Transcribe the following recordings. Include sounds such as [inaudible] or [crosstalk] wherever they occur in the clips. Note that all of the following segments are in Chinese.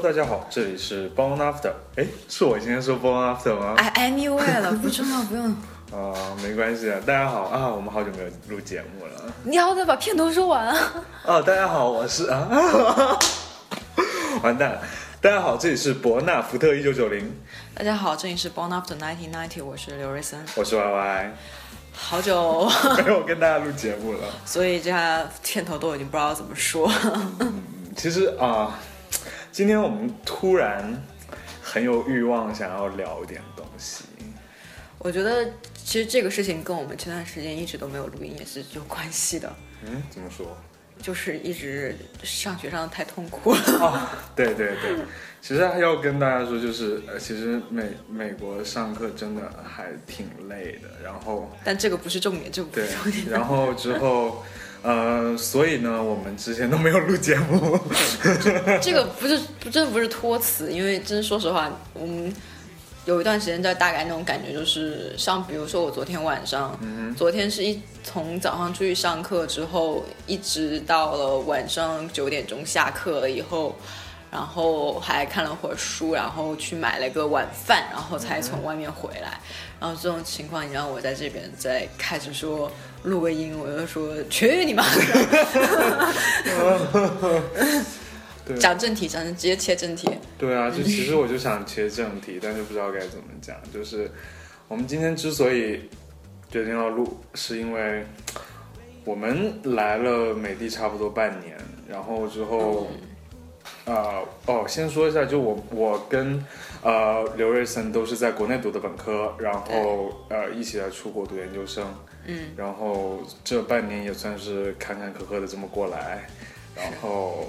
Hello，大家好，这里是 Born After。哎，是我今天说 Born After 吗？哎，anyway 了，不重要，不用。[laughs] 啊，没关系啊。大家好啊，我们好久没有录节目了。你要再把片头说完啊。哦，大家好，我是啊，[laughs] 完蛋了。大家好，这里是伯纳福特一九九零。大家好，这里是 Born After Nineteen Ninety，我是刘瑞森，我是 Y Y。好久 [laughs] 没有跟大家录节目了，所以这下片头都已经不知道怎么说。其实啊，今天我们突然很有欲望想要聊一点东西。我觉得其实这个事情跟我们前段时间一直都没有录音也是有关系的。嗯，怎么说？就是一直上学上的太痛苦了。[laughs] 哦对对对，其实还要跟大家说，就是呃，其实美美国上课真的还挺累的。然后，但这个不是重点，这不是重点。[laughs] 然后之后，呃，所以呢，我们之前都没有录节目。[laughs] 这个不是，真的不是托词，因为真说实话，我们。有一段时间在大概那种感觉，就是像比如说我昨天晚上，昨天是一从早上出去上课之后，一直到了晚上九点钟下课了以后，然后还看了会儿书，然后去买了个晚饭，然后才从外面回来。然后这种情况，你让我在这边再开始说录个音，我就说去你妈！[laughs] 讲正题，讲直接切正题。对啊，就其实我就想切正题，但是不知道该怎么讲。就是我们今天之所以决定要录，是因为我们来了美的差不多半年，然后之后，啊哦，先说一下，就我我跟呃刘瑞森都是在国内读的本科，然后呃一起来出国读研究生，嗯，然后这半年也算是坎坎坷坷的这么过来，然后。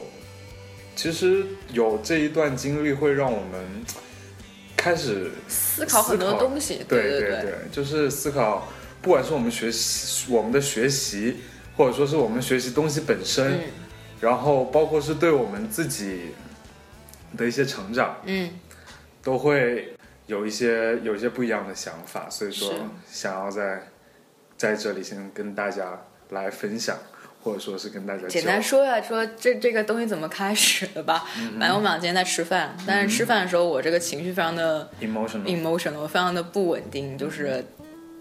其实有这一段经历，会让我们开始思考很多东西。对对对，就是思考，不管是我们学习我们的学习，或者说是我们学习东西本身，然后包括是对我们自己的一些成长，嗯，都会有一些有一些不一样的想法。所以说，想要在在这里先跟大家来分享。或者说是跟大家简单说一下，说这这个东西怎么开始的吧。反正我们俩今天在吃饭，但是吃饭的时候我这个情绪非常的 emotional，emotional，非常的不稳定，就是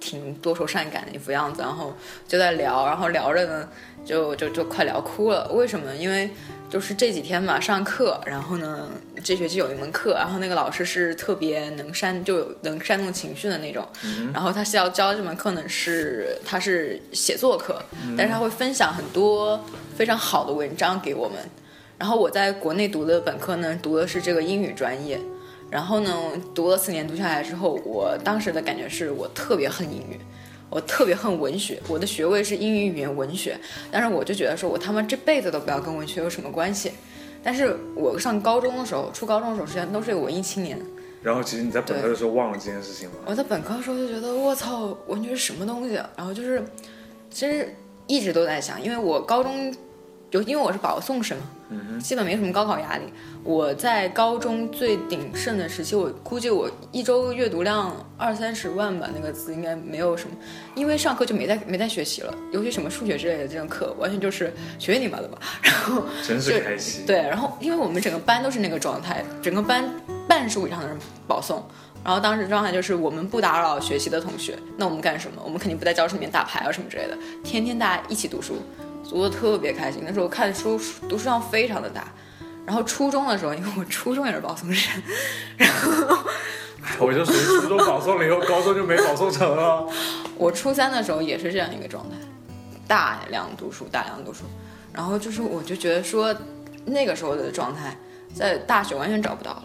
挺多愁善感的一副样子。然后就在聊，然后聊着呢，就就就快聊哭了。为什么？因为。就是这几天嘛，上课，然后呢，这学期有一门课，然后那个老师是特别能煽，就有能煽动情绪的那种。然后他是要教这门课呢，是他是写作课，但是他会分享很多非常好的文章给我们。然后我在国内读的本科呢，读的是这个英语专业。然后呢，读了四年读下来之后，我当时的感觉是我特别恨英语。我特别恨文学，我的学位是英语语言文学，但是我就觉得说，我他妈这辈子都不要跟文学有什么关系。但是我上高中的时候，初高中的时候，实际上都是一个文艺青年。然后，其实你在本科的时候忘了这件事情吗？我在本科的时候就觉得，我操，文学是什么东西？然后就是，其实一直都在想，因为我高中。就因为我是保送生，基本没什么高考压力。我在高中最鼎盛的时期，我估计我一周阅读量二三十万吧，那个字应该没有什么。因为上课就没在没在学习了，尤其什么数学之类的这种课，完全就是学你妈的吧。然后真是开心。对，然后因为我们整个班都是那个状态，整个班半数以上的人保送。然后当时状态就是我们不打扰学习的同学，那我们干什么？我们肯定不在教室里面打牌啊什么之类的，天天大家一起读书。读的特别开心，那时候看书读书量非常的大，然后初中的时候，因为我初中也是保送生，然后 [laughs] 我就属于初中保送了以后，高中就没保送成了。[laughs] 我初三的时候也是这样一个状态，大量读书，大量读书，然后就是我就觉得说那个时候的状态，在大学完全找不到了。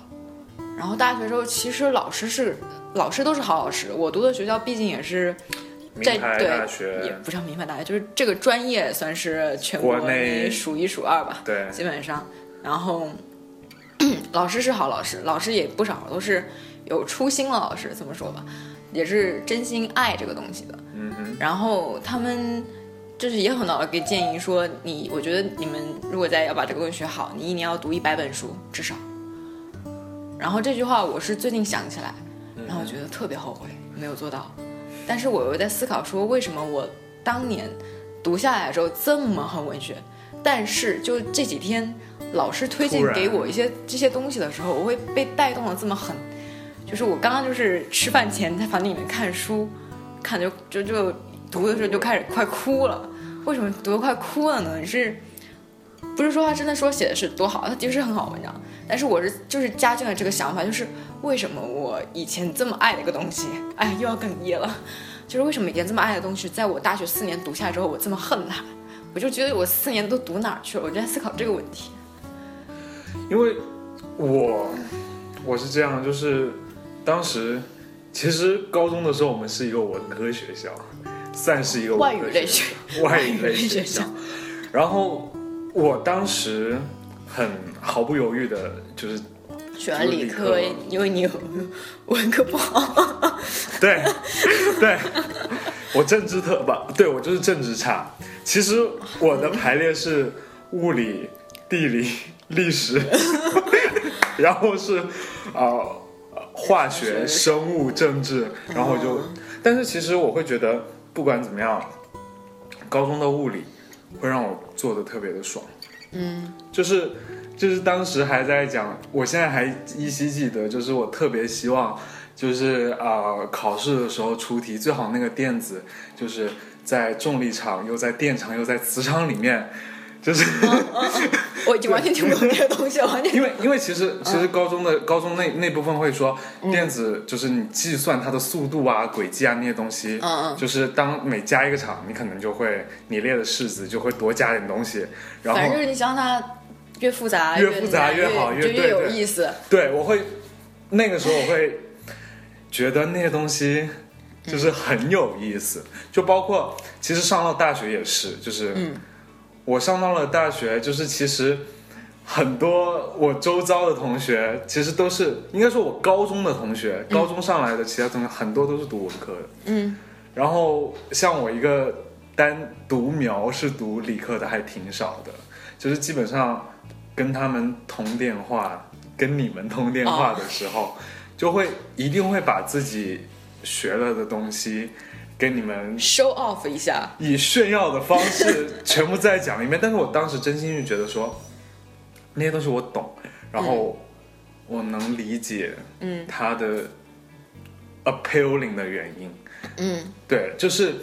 然后大学时候其实老师是老师都是好老师，我读的学校毕竟也是。在对，也不叫名牌大学，就是这个专业算是全国内数一数二吧。对，基本上，然后 [clears throat] 老师是好老师，老师也不少，都是有初心的老师，这么说吧，也是真心爱这个东西的。嗯哼。然后他们就是也很好的给建议说，你我觉得你们如果再要把这个东西学好，你一年要读一百本书至少。然后这句话我是最近想起来，然后我觉得特别后悔没有做到。但是我又在思考说，为什么我当年读下来之后这么恨文学，但是就这几天老师推荐给我一些这些东西的时候，我会被带动的这么狠。就是我刚刚就是吃饭前在房间里面看书，看就就就读的时候就开始快哭了。为什么读的快哭了呢？是不是说他真的说写的是多好？他的确是很好文章，但是我是就是加进了这个想法，就是为什么我以前这么爱的一个东西，哎，又要哽咽了。就是为什么以前这么爱的东西，在我大学四年读下来之后，我这么恨它？我就觉得我四年都读哪儿去了？我就在思考这个问题。因为我我是这样，就是当时其实高中的时候我们是一个文科学校，算是一个外语类学外语类学学校。然后我当时很毫不犹豫的，就是选理科理科，因为你有文科不好。对对，我政治特吧，对我就是政治差。其实我的排列是物理、地理、历史，[laughs] 然后是呃化学、生物、政治，然后就，但是其实我会觉得，不管怎么样，高中的物理会让我做的特别的爽。嗯，就是就是当时还在讲，我现在还依稀记得，就是我特别希望，就是啊、考试的时候出题最好那个电子就是在重力场又在电场又在磁场里面，就是我已经完全听不懂这个东西了，完全。因为因为其实其实高中的高中那那部分会说电子就是你计算它的速度啊轨迹啊那些东西，嗯嗯。就是当每加一个场，你可能就会你列的式子就会多加点东西，然后反正就是你想让它越复杂越复杂越好越就越有意思。对，我会那个时候我会觉得那些东西就是很有意思，就包括其实上了大学也是，就是嗯我上到了大学，就是其实很多我周遭的同学其实都是应该说我高中的同学，高中上来的其他同学很多都是读文科的，嗯。然后像我一个单独苗是读理科的还挺少的，就是基本上跟他们通电话，跟你们通电话的时候，就会一定会把自己学了的东西跟你们，show off 一下。以炫耀的方式全部再讲一遍。但是我当时真心是觉得说，那些东西我懂，然后我能理解嗯它的 appealing 的原因。嗯对，就是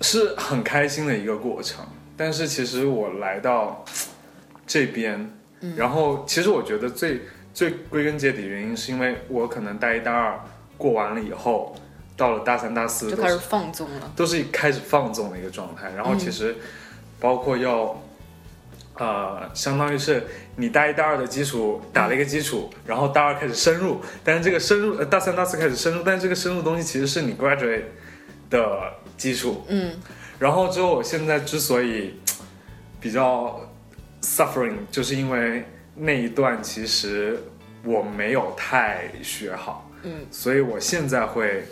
是很开心的一个过程。但是其实我来到这边，嗯然后其实我觉得最最归根结底原因是因为我可能大一大二过完了以后，到了大三大四就开始放纵了。都是开始放纵的一个状态。然后其实包括要。呃，相当于是你大一大二的基础打了一个基础，然后大二开始深入，但是这个深入，呃，大三大四开始深入，但是这个深入东西其实是你 graduate 的基础，嗯然后之后我现在之所以比较 suffering，就是因为那一段其实我没有太学好，嗯所以我现在会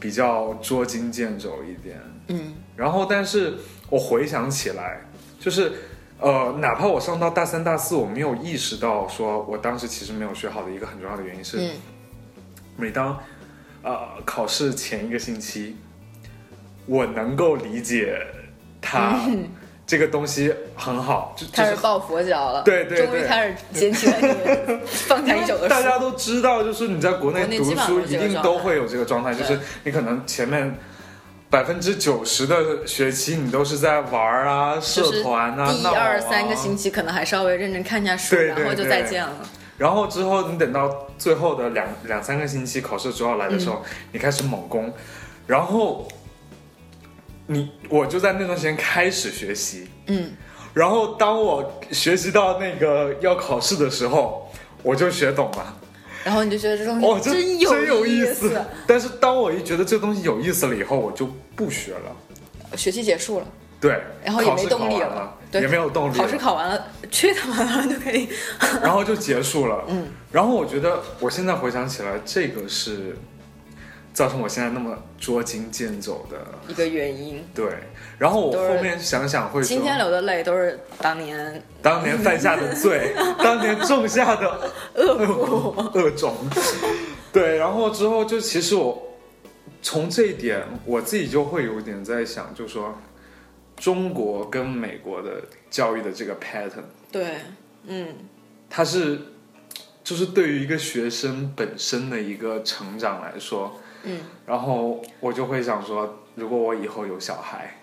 比较捉襟见肘一点。嗯然后，但是我回想起来，就是呃，哪怕我上到大三、大四，我没有意识到说我当时其实没有学好的一个很重要的原因是，嗯每当呃考试前一个星期，我能够理解它 [laughs] 这个东西很好，就就是开始抱佛脚了。对对对终于开始捡起了你放下已久的书。大家都知道，就是你在国内读书一定都会有这个状态，就是你可能前面百分之九十的学期你都是在玩儿啊、社团啊、第闹啊二三个星期可能还稍微认真看一下书，对对然后就再见了。然后之后你等到最后的两两三个星期考试主要来的时候，你开始猛攻，然后你我就在那段时间开始学习，嗯，然后当我学习到那个要考试的时候，我就学懂了。然后你就觉得这东哦，西这真真有意思。但是当我一觉得这东西有意思了以后，我就不学了。学期结束了，对，然后也没动力了了，对也没有动力了。考试考完了，去他妈的就可以。[laughs] 然后就结束了。嗯，然后我觉得我现在回想起来，这个是造成我现在那么捉襟见肘的。一个原因。对，然后我后面想想会说，今天流的泪都是当年当年犯下的罪，[laughs] 当年种下的恶果。恶种。对，然后之后就其实我从这一点，我自己就会有点在想，就说中国跟美国的教育的这个 pattern，对，嗯，它是就是对于一个学生本身的一个成长来说，嗯，然后我就会想说，如果我以后有小孩，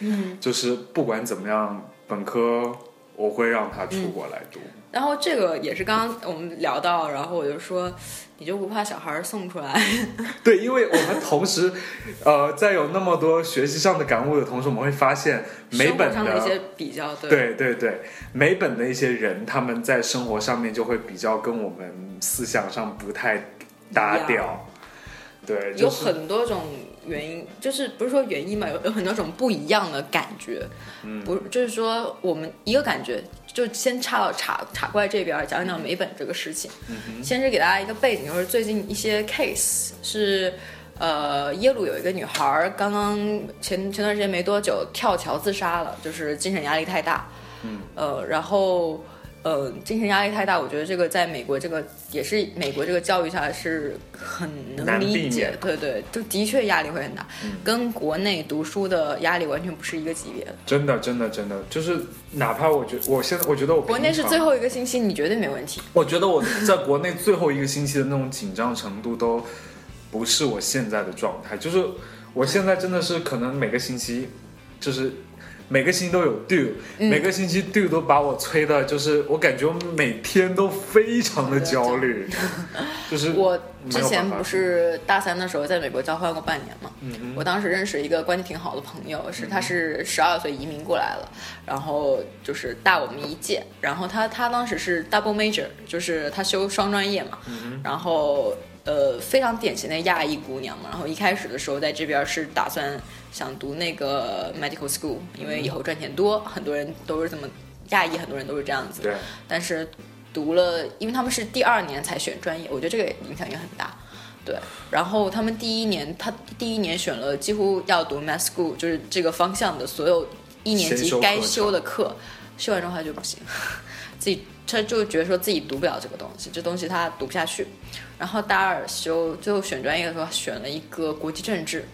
嗯，[laughs] 就是不管怎么样，本科我会让他出国来读。然后这个也是刚刚我们聊到，然后我就说，你就不怕小孩送出来？[laughs] 对，因为我们同时，呃，在有那么多学习上的感悟的同时，我们会发现美本上的一些比较，对，对对对，美本的一些人，他们在生活上面就会比较跟我们思想上不太搭一调。对，有就是很多种原因，就是不是说原因嘛，有有很多种不一样的感觉。嗯，不，就是说我们一个感觉，就先插到茶茶怪这边儿讲讲美本这个事情。嗯先是给大家一个背景，就是最近一些 case 是。呃，耶鲁有一个女孩儿，刚刚前前段时间没多久跳桥自杀了，就是精神压力太大。嗯。呃，然后呃，精神压力太大，我觉得这个在美国这个也是美国这个教育下是很能理解免，对对，就的确压力会很大，跟国内读书的压力完全不是一个级别的。真的真的真的，就是哪怕我觉我现在我觉得我国内是最后一个星期，你绝对没问题。我觉得我在国内最后一个星期的那种紧张程度都不是我现在的状态，就是我现在真的是可能每个星期就是。每个星期都有 due，、每嗯个星期 due 都把我催的，就是我感觉我每天都非常的焦虑，[laughs] [laughs] 就是我之前不是大三的时候在美国交换过半年嘛，我当时认识一个关系挺好的朋友，是他是十二岁移民过来了，然后就是大我们一届，然后他他当时是 double major，就是他修双专业嘛，然后呃非常典型的亚裔姑娘嘛，然后一开始的时候在这边是打算想读那个 medical school，因为以后赚钱多，很多人都是这么亚裔，很多人都是这样子，对，但是读了，因为他们是第二年才选专业，我觉得这个影响也很大。对，然后他们第一年，他第一年选了几乎要读 math school，就是这个方向的所有一年级该修的课，修完之后他就不行，自己他就觉得说自己读不了这个东西，这东西他读不下去。然后大二修，最后选专业的时候选了一个国际政治，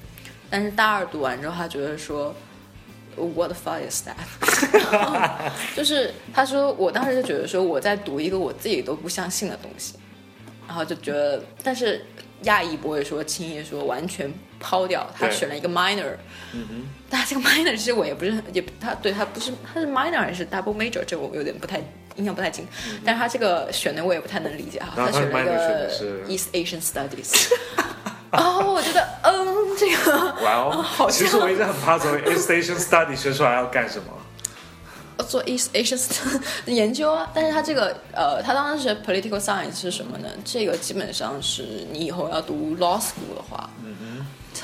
但是大二读完之后，他觉得说。What the fuck is that？[laughs] 就是他说，我当时就觉得说我在读一个我自己都不相信的东西，然后就觉得，但是亚裔不会说轻易说完全抛掉，他选了一个 minor，嗯哼，但这个 minor 其实我也不是很也他对他不是他是 minor 还是 double major，这我有点不太印象不太清，但是他这个选的我也不太能理解哈，然后他选了一个是？East Asian Studies，[laughs] 哦，我觉得嗯这个哇哦，好其实我一直很怕从 [laughs] East Asian study 学出来要干什么。做 East Asian [laughs] 研究啊，但是他这个呃，他当时学 political science 是什么呢？这个基本上是你以后要读 law school 的话，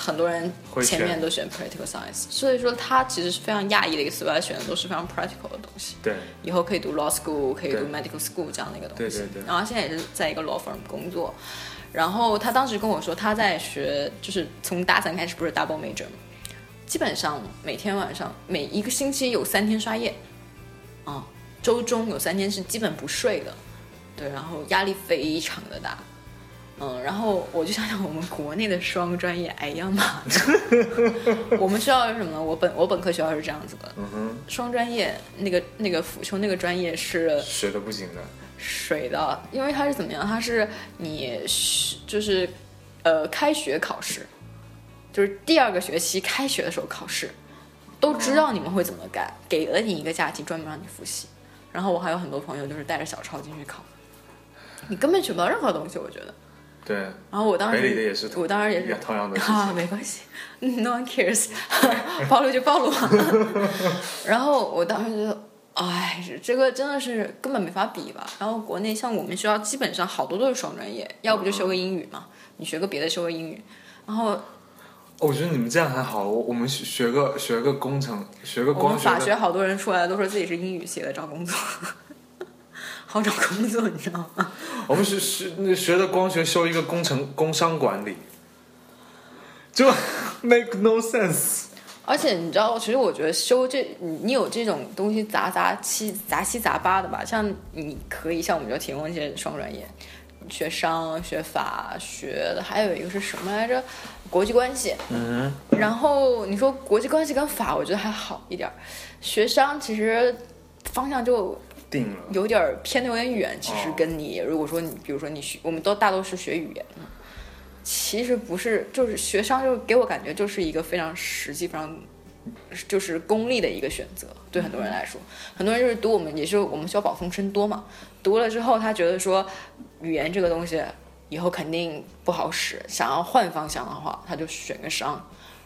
很多人前面都选 practical science，所以说他其实是非常讶异的一个他选的都是非常 practical 的东西。对，以后可以读 law school，可以读 medical school 这样的一个东西。对对对然后他现在也是在一个 law firm 工作。然后他当时跟我说，他在学，就是从大三开始不是 double major 吗？基本上每天晚上每一个星期有三天刷夜，啊、周中有三天是基本不睡的，对，然后压力非常的大。嗯，然后我就想想我们国内的双专业，哎呀妈的！我们学校是什么呢？我本我本科学校是这样子的，嗯哼，双专业那个那个辅修那个专业是水的不行的。水的，因为它是怎么样？它是你是就是呃开学考试，就是第二个学期开学的时候考试，都知道你们会怎么干，给了你一个假期专门让你复习。然后我还有很多朋友就是带着小抄进去考，你根本学不到任何东西，我觉得。对，然后我当时的也是我当时也是同样的啊，没关系，No one cares，暴露就暴露。[laughs] 然后我当时就，哎，这个真的是根本没法比吧。然后国内像我们学校基本上好多都是双专业，要不就修个英语嘛，你学个别的修个英语。然后哦我觉得你们这样还好，我我们学学个学个工程，学个我们光法学，好多人出来都说自己是英语系的找工作，好找工作，你知道吗？[laughs] 我们学学那学的光学修一个工程工商管理，就 [laughs] make no sense。而且你知道，其实我觉得修这，你你有这种东西杂杂七杂七杂八的吧，像你可以像我们就提供一些双专业，学商、学法、学的，还有一个是什么来着？国际关系。嗯然后你说国际关系跟法，我觉得还好一点儿。学商其实方向就定了。有点儿偏的有点远。其实哦跟你，如果说你，比如说你学，我们都大多是学语言嘛，其实不是，就是学商就给我感觉就是一个非常实际、非常就是功利的一个选择。对很多人来说，很多人就是读我们，也是我们学校保送生多嘛，读了之后他觉得说语言这个东西以后肯定不好使，想要换方向的话，他就选个商。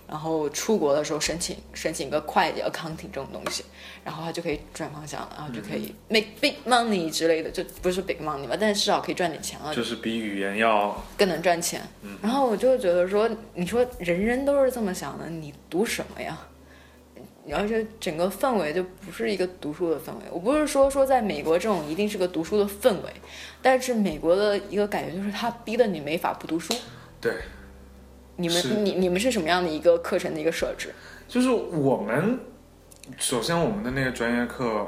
然后出国的时候申请申请一个会计 accounting 这种东西，然后他就可以转方向了，然后就可以 make big money 之类的，就不是 big money 吧，但是至少可以赚点钱了，就是比语言要更能赚钱。然后我就觉得说，你说人人都是这么想的，你读什么呀？而且整个氛围就不是一个读书的氛围。我不是说说在美国这种一定是个读书的氛围，但是美国的一个感觉就是他逼得你没法不读书。对，你们你你们是什么样的一个课程的一个设置？就是我们首先我们的那个专业课，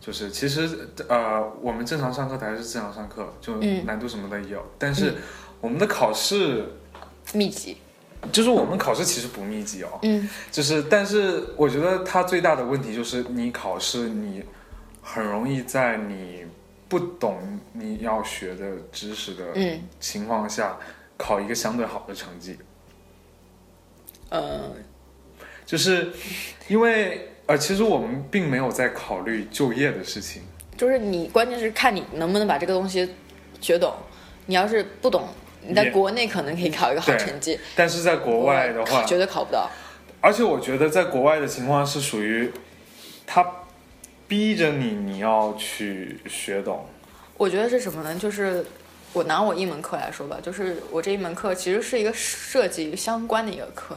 就是其实呃，我们正常上课还是正常上课，就嗯难度什么的也有，但是我们的考试。密集，就是我们考试其实不密集哦，嗯就是但是我觉得它最大的问题就是你考试你很容易在你不懂你要学的知识的嗯情况下考一个相对好的成绩，呃，就是因为呃其实我们并没有在考虑就业的事情，就是你关键是看你能不能把这个东西学懂。你要是不懂，你在国内可能可以考一个好成绩，但是在国外的话，绝对考不到。而且我觉得在国外的情况是属于他逼着你你要去学懂。我觉得是什么呢？就是我拿我一门课来说吧，就是我这一门课其实是一个设计相关的一个课。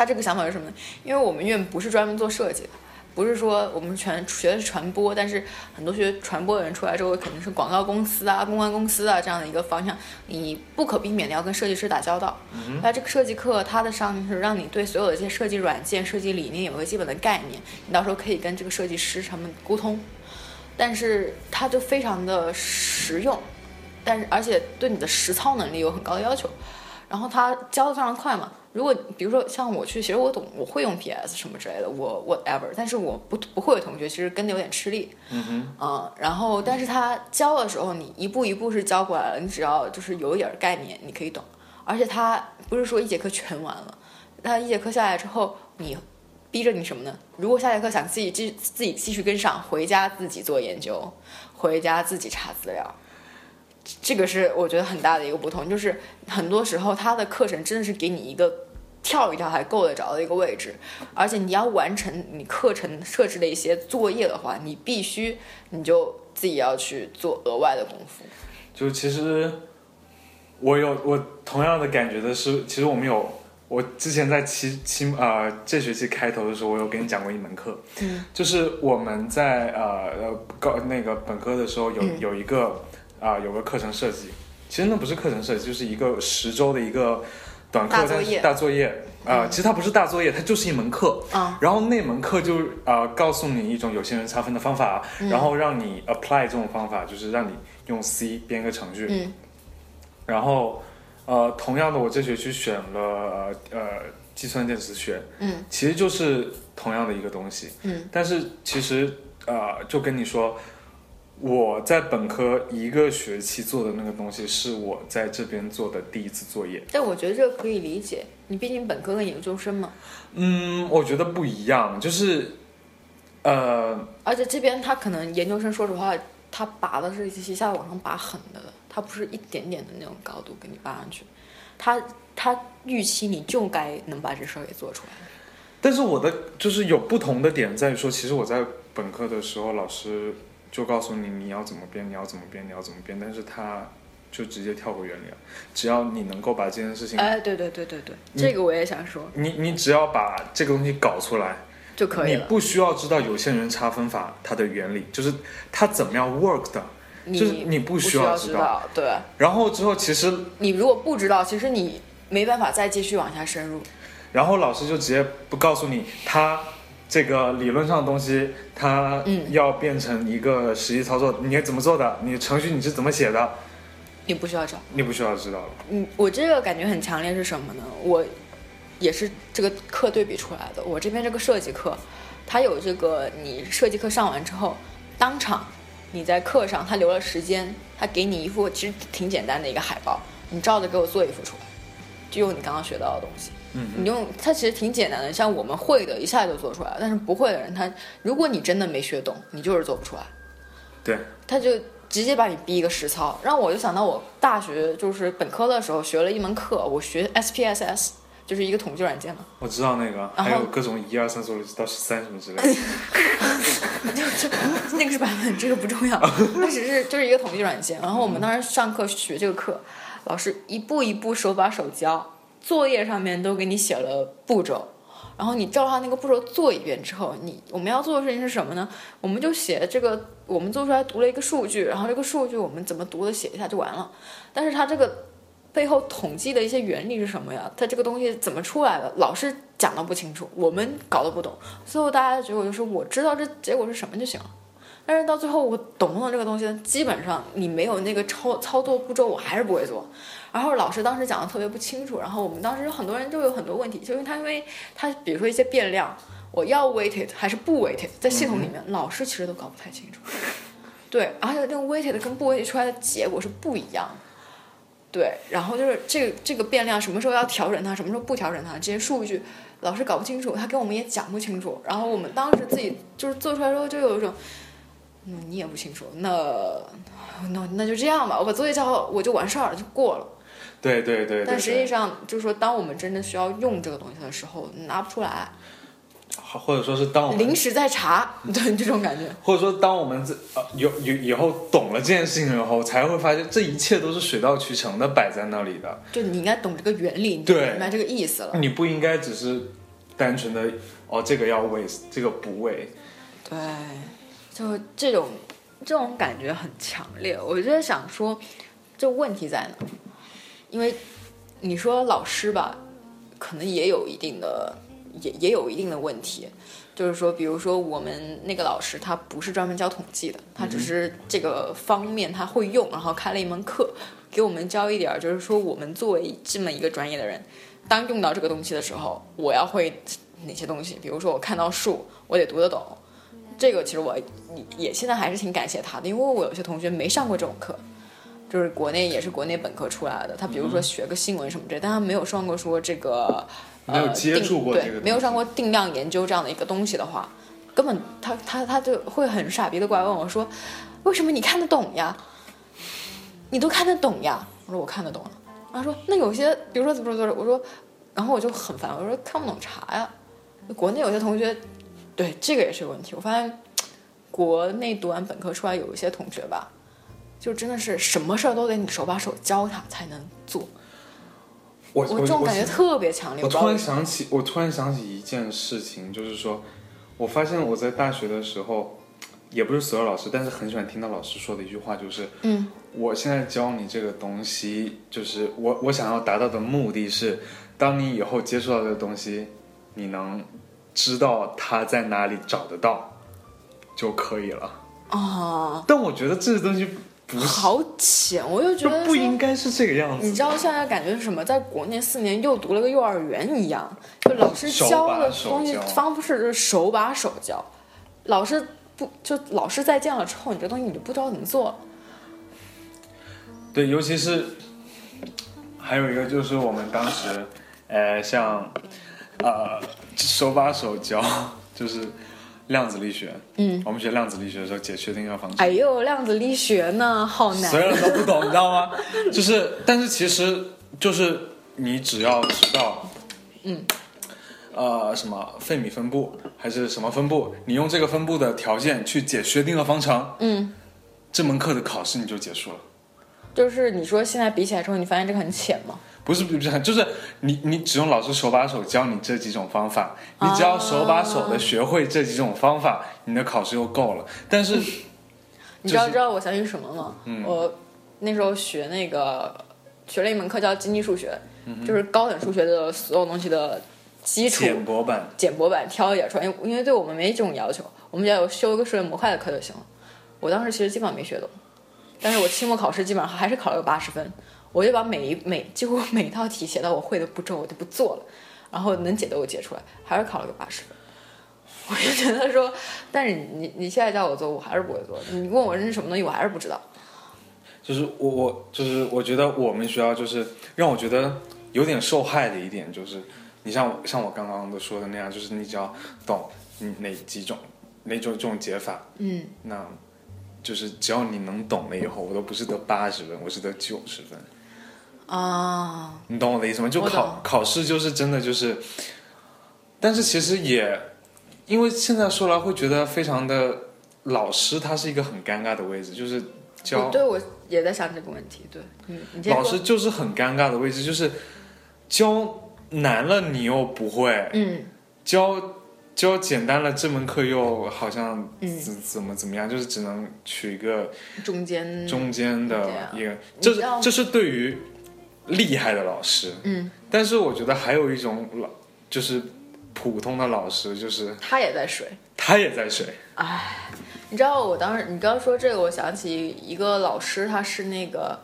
他这个想法是什么呢？因为我们院不是专门做设计的，不是说我们全学的是传播，但是很多学传播的人出来之后，肯定是广告公司啊、公关公司啊这样的一个方向，你不可避免的要跟设计师打交道。那这个设计课它的上是让你对所有的这些设计软件、设计理念有个基本的概念，你到时候可以跟这个设计师他们沟通。但是它就非常的实用，但是而且对你的实操能力有很高的要求。然后它教的非常快嘛。如果比如说像我去，其实我懂，我会用 PS 什么之类的，我 whatever，但是我不不会的同学其实跟的有点吃力。嗯哼，嗯，然后但是他教的时候，你一步一步是教过来了，你只要就是有一点概念，你可以懂。而且他不是说一节课全完了，他一节课下来之后，你逼着你什么呢？如果下节课想自己继自己继续跟上，回家自己做研究，回家自己查资料。这个是我觉得很大的一个不同，就是很多时候他的课程真的是给你一个跳一跳还够得着的一个位置，而且你要完成你课程设置的一些作业的话，你必须你就自己要去做额外的功夫。就其实我有我同样的感觉的是，其实我们有我之前在期期呃这学期开头的时候，我有跟你讲过一门课，嗯，就是我们在呃呃高那个本科的时候有、嗯。有一个啊、有个课程设计，其实那不是课程设计，就是一个十周的一个短课，大作业但是大作业。啊、其实它不是大作业，它就是一门课，嗯。然后那门课就呃告诉你一种有些人差分的方法，然后让你 apply 这种方法，就是让你用 C 编个程序，嗯。然后呃同样的我这学期选了呃呃计算电子学，嗯。其实就是同样的一个东西，嗯，但是其实啊就跟你说。我在本科一个学期做的那个东西，是我在这边做的第一次作业。但我觉得这个可以理解，你毕竟本科跟研究生嘛，嗯，我觉得不一样，就是，呃，而且这边他可能研究生，说实话，他拔的是一下往上拔狠的，他不是一点点的那种高度给你拔上去，他他预期你就该能把这事儿给做出来。但是我的就是有不同的点在于说，其实我在本科的时候，老师就告诉你你要怎么编，你要怎么编，你要怎么编，但是他就直接跳过原理了。只要你能够把这件事情，哎，对对对对对，嗯这个我也想说你你只要把这个东西搞出来，就可以了。你不需要知道有限人差分法它的原理，就是它怎么样 work 的，你就是你不需要知知道，对然后之后其实，你如果不知道，其实你没办法再继续往下深入。然后老师就直接不告诉你他。这个理论上的东西，它嗯要变成一个实际操作，你怎么做的？你程序你是怎么写的？你不需要找。你不需要知道了。嗯，我这个感觉很强烈是什么呢？我也是这个课对比出来的。我这边这个设计课，它有这个你设计课上完之后，当场你在课上他留了时间，他给你一幅其实挺简单的一个海报，你照着给我做一幅出来，就用你刚刚学到的东西。嗯你用它其实挺简单的，像我们会的，一下就做出来了。但是不会的人，他如果你真的没学懂，你就是做不出来。对，他就直接把你逼一个实操，让我就想到我大学就是本科的时候学了一门课，我学 SPSS，就是一个统计软件嘛，我知道那个，还有各种一二三四五六七到十三什么之类的。[laughs] 就那个是版本，这个不重要，[laughs] 它只是就是一个统计软件。然后我们当时上课学这个课，老师一步一步手把手教，作业上面都给你写了步骤。然后你照他那个步骤做一遍之后，你我们要做的事情是什么呢？我们就写这个，我们做出来读了一个数据，然后这个数据我们怎么读的写一下就完了。但是它这个背后统计的一些原理是什么呀？它这个东西怎么出来的？老师讲的不清楚，我们搞得不懂，最后大家的结果就是我知道这结果是什么就行了。但是到最后我懂不懂这个东西，基本上你没有那个操操作步骤，我还是不会做。然后老师当时讲的特别不清楚，然后我们当时有很多人就有很多问题，就因为他因为他比如说一些变量，我要 weighted 还是不 weighted，在系统里面、老师其实都搞不太清楚。[laughs] 对，而且那个 weighted 跟不 weighted 出来的结果是不一样的。对，然后就是这个这个变量什么时候要调整它，什么时候不调整它，这些数据老师搞不清楚，他跟我们也讲不清楚。然后我们当时自己就是做出来之后，就有一种，嗯，你也不清楚，那那那就这样吧，我把作业交好，我就完事儿了，就过了。对对对对。但实际上，就是说，当我们真正需要用这个东西的时候，拿不出来，好或者说是当我们临时在查，对这种感觉。或者说，当我们这呃有有以后懂了这件事情以后，才会发现这一切都是水到渠成的摆在那里的。就你应该懂这个原理，你就明白这个意思了。你不应该只是单纯的哦，这个要喂，这个不喂。对，就这种这种感觉很强烈。我就在想说，这问题在哪？因为你说老师吧，可能也有一定的，也也有一定的问题。就是说，比如说我们那个老师，他不是专门教统计的，他只是这个方面他会用，然后开了一门课给我们教一点儿，就是说我们作为这么一个专业的人，当用到这个东西的时候，我要会哪些东西？比如说我看到数，我得读得懂。这个其实我也现在还是挺感谢他的，因为我有些同学没上过这种课，就是国内也是国内本科出来的，他比如说学个新闻什么之类，但他没有上过说这个没有呃接触过定对，这个没有上过定量研究这样的一个东西的话，根本他他他就会很傻逼的过来问我说，为什么你看得懂呀？你都看得懂呀？我说我看得懂了。他说那有些，比如说怎么怎么怎么，我说，然后我就很烦，我说看不懂查呀。国内有些同学，对这个也是个问题。我发现国内读完本科出来有一些同学吧，就真的是什么事儿都得你手把手教他才能做。我我这种感觉特别强烈。我突然想起，我突然想起一件事情，就是说，我发现我在大学的时候，也不是所有老师，但是很喜欢听到老师说的一句话，就是，嗯，我现在教你这个东西，就是我我想要达到的目的是，当你以后接触到这个东西，你能知道它在哪里找得到就可以了。哦，但我觉得这个东西不，好浅，我就觉得不应该是这个样子。你知道现在感觉是什么？在国内四年又读了个幼儿园一样，就老师教的东西教方式就是手把手教，老师不就老师再见了之后，你这东西你就不知道怎么做了。对，尤其是还有一个就是我们当时，呃，像呃手把手教，就是量子力学。嗯，我们学量子力学的时候解薛定谔方程，哎呦，量子力学呢，好难所。有人都不懂，你知道吗？[laughs] 就是，但是其实就是你只要知道，嗯，呃，什么费米分布还是什么分布，你用这个分布的条件去解薛定谔方程，嗯，这门课的考试你就结束了。就是你说现在比起来之后，你发现这个很浅吗？不是不是，就是你你只用老师手把手教你这几种方法，你只要手把手的学会这几种方法，你的考试就够了。但是 [laughs] 你知道知道我想起什么吗？嗯我那时候学那个学了一门课叫经济数学，嗯就是高等数学的所有东西的基础简薄版，简薄版挑一点出来，因为因为对我们没这种要求，我们只要有修一个数学模块的课就行了。我当时其实基本上没学懂，但是我期末考试基本上还是考了个八十分，我就把每一每几乎每一道题写到我会的步骤我就不做了，然后能解的我解出来，还是考了个八十分。[laughs] 我就觉得说，但是你你现在叫我做，我还是不会做。你问我这是什么东西，我还是不知道。就是我我就是我觉得我们学校就是让我觉得有点受害的一点就是，你像我像我刚刚都说的那样，就是你只要懂嗯哪几种哪种这种解法，嗯，那就是只要你能懂了以后，我都不是得八十分，我是得九十分。啊，你懂我的意思吗？就考考试就是真的就是，但是其实也，因为现在说来会觉得非常的，老师他是一个很尴尬的位置，就是教我对我也在想这个问题。对，嗯，老师就是很尴尬的位置，就是教难了你又不会，嗯。教教简单了这门课又好像嗯。怎怎么怎么样，就是只能取一个中间中间的一个，这是这是对于厉害的老师，嗯，但是我觉得还有一种老就是普通的老师，就是他也在水。他也在水，哎你知道我当时你刚刚说这个，我想起一个老师，他是那个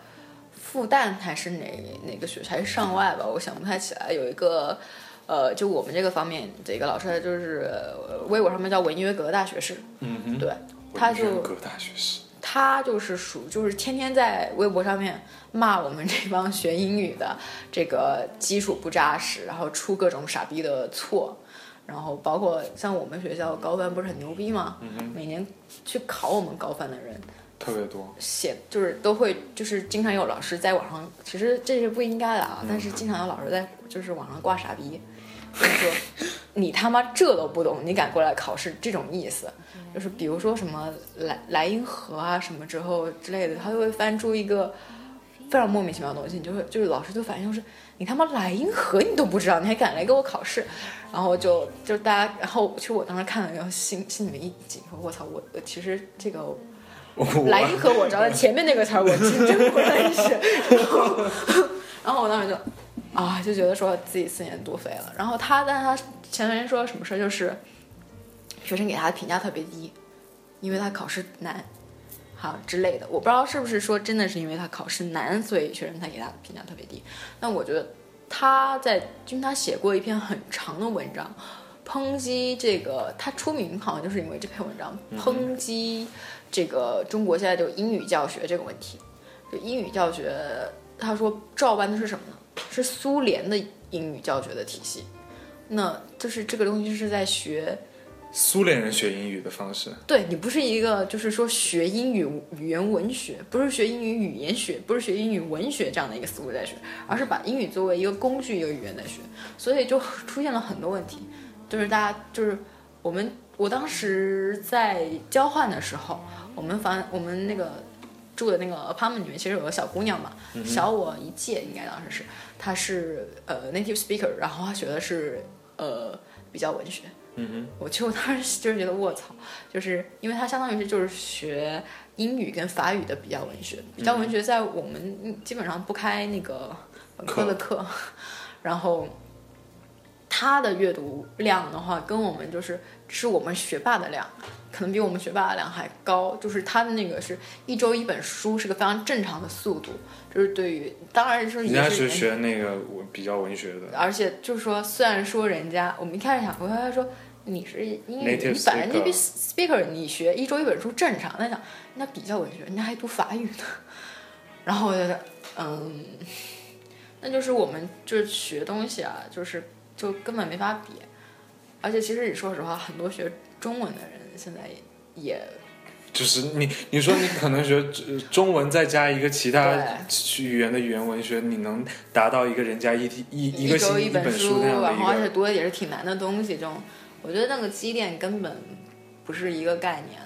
复旦还是哪哪个学校还是上外吧，我想不太起来。有一个呃，就我们这个方面的一个老师，他就是呃微博上面叫文约格大学士，嗯哼，对，他就人格大学士，他就是属就是天天在微博上面骂我们这帮学英语的这个基础不扎实，然后出各种傻逼的错，然后包括像我们学校高翻不是很牛逼吗？每年去考我们高翻的人特别多，写就是都会就是经常有老师在网上，其实这是不应该的啊，但是经常有老师在就是网上挂傻逼，就是说 [laughs] 你他妈这都不懂，你敢过来考试这种意思，就是比如说什么莱莱茵河啊什么之后之类的，他就会翻出一个非常莫名其妙的东西，你就会就是老师就反应就是你他妈莱茵河你都不知道，你还敢来给我考试，然后就就大家，然后其实我当时看了，然后心心里面一紧，说我操，我我其实这个莱茵河我知道，但前面那个词儿我其实真不认识。然后，然后我当时就啊，就觉得说自己四年多废了。然后他，但是他前段时间说什么事儿，就是学生给他的评价特别低，因为他考试难，好之类的。我不知道是不是说真的是因为他考试难，所以学生才给他的评价特别低。那我觉得他在，因为他写过一篇很长的文章。抨击这个，他出名好像就是因为这篇文章抨击这个中国现在就英语教学这个问题。就英语教学，他说照搬的是什么呢？是苏联的英语教学的体系。那就是这个东西是在学，苏联人学英语的方式，对你不是一个就是说学英语语言文学，不是学英语语言学，不是学英语文学这样的一个思路在学，而是把英语作为一个工具一个语言在学，所以就出现了很多问题。就是大家就是我们，我当时在交换的时候，我们房我们那个住的那个 apartment 里面，其实有个小姑娘嘛，小我一届，应该当时是，她是呃 native speaker，然后她学的是呃比较文学。嗯我其实我当时就是觉得卧槽，就是因为他相当于是就是学英语跟法语的比较文学，比较文学在我们嗯基本上不开那个本科的课，[laughs] 然后。他的阅读量的话，跟我们就是是我们学霸的量，可能比我们学霸的量还高。就是他的那个是一周一本书，是个非常正常的速度。就是对于，当然是哼，人家也是是学那个文比较文学的，而且就是说，虽然说人家我们一开始想说，他说你是英语你本来 native speaker，你学一周一本书正常。那想，人家比较文学，人家还读法语呢。[laughs] 然后我就觉得，嗯，那就是我们就是学东西啊，就是就根本没法比。而且其实你说实话，很多学中文的人现在也就是你你说你可能学呃中文再加一个其他语言的语言文学，你能达到一个人家一一一个周星一本书那样的然后而且一个，读的也是挺难的东西，这种我觉得那个积淀根本不是一个概念。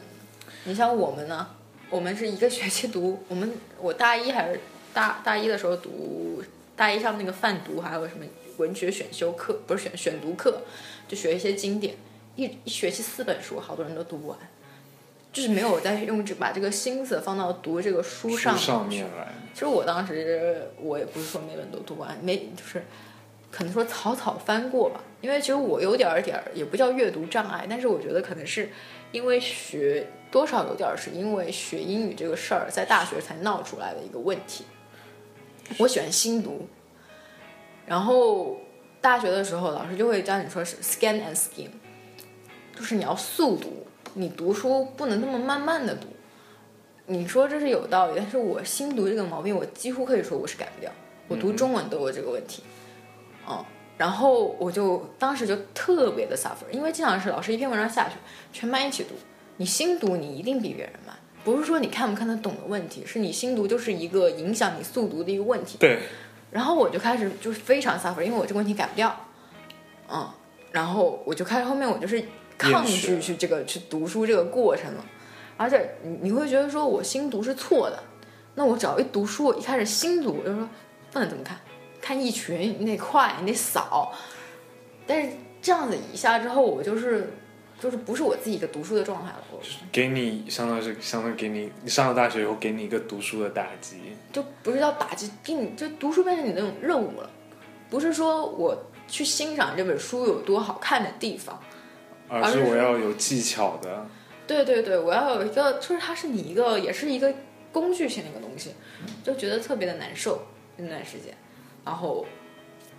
你像我们呢，我们是一个学期读，我们我大一还是大大一的时候读，大一上那个泛读，还有什么文学选修课，不是选选读课，就学一些经典，一一学期四本书，好多人都读不完。就是没有在用这把这个心思放到读这个书上书上面来，其实我当时我也不是说每本都读完，没就是可能说草草翻过吧。因为其实我有点儿点儿也不叫阅读障碍，但是我觉得可能是因为学多少有点儿是因为学英语这个事儿在大学才闹出来的一个问题。我喜欢新读，然后大学的时候老师就会教你说是 scan and skim，就是你要速读，你读书不能那么慢慢的读。你说这是有道理，但是我新读这个毛病，我几乎可以说我是改不掉。我读中文都有这个问题，嗯，然后我就当时就特别的 suffer，因为经常是老师一篇文章下去，全班一起读，你新读你一定比别人慢，不是说你看不看得懂的问题，是你新读就是一个影响你速读的一个问题。对，然后我就开始就是非常 suffer，因为我这个问题改不掉，嗯，然后我就开始后面我就是抗拒去这个去读书这个过程了，而且你你会觉得说我新读是错的，那我只要一读书，我一开始新读，我就说。不能这么看，看一群你得快，你得扫。但是这样子一下之后，我就是就是不是我自己一个读书的状态了。就是给你相当于是相当于给你你上了大学以后给你一个读书的打击，就不是叫打击，给你就读书变成你那种任务了，不是说我去欣赏这本书有多好看的地方，而是我要有技巧的。对对对，我要有一个，就是它是你一个，也是一个工具性的一个东西，就觉得特别的难受。那段时间，然后，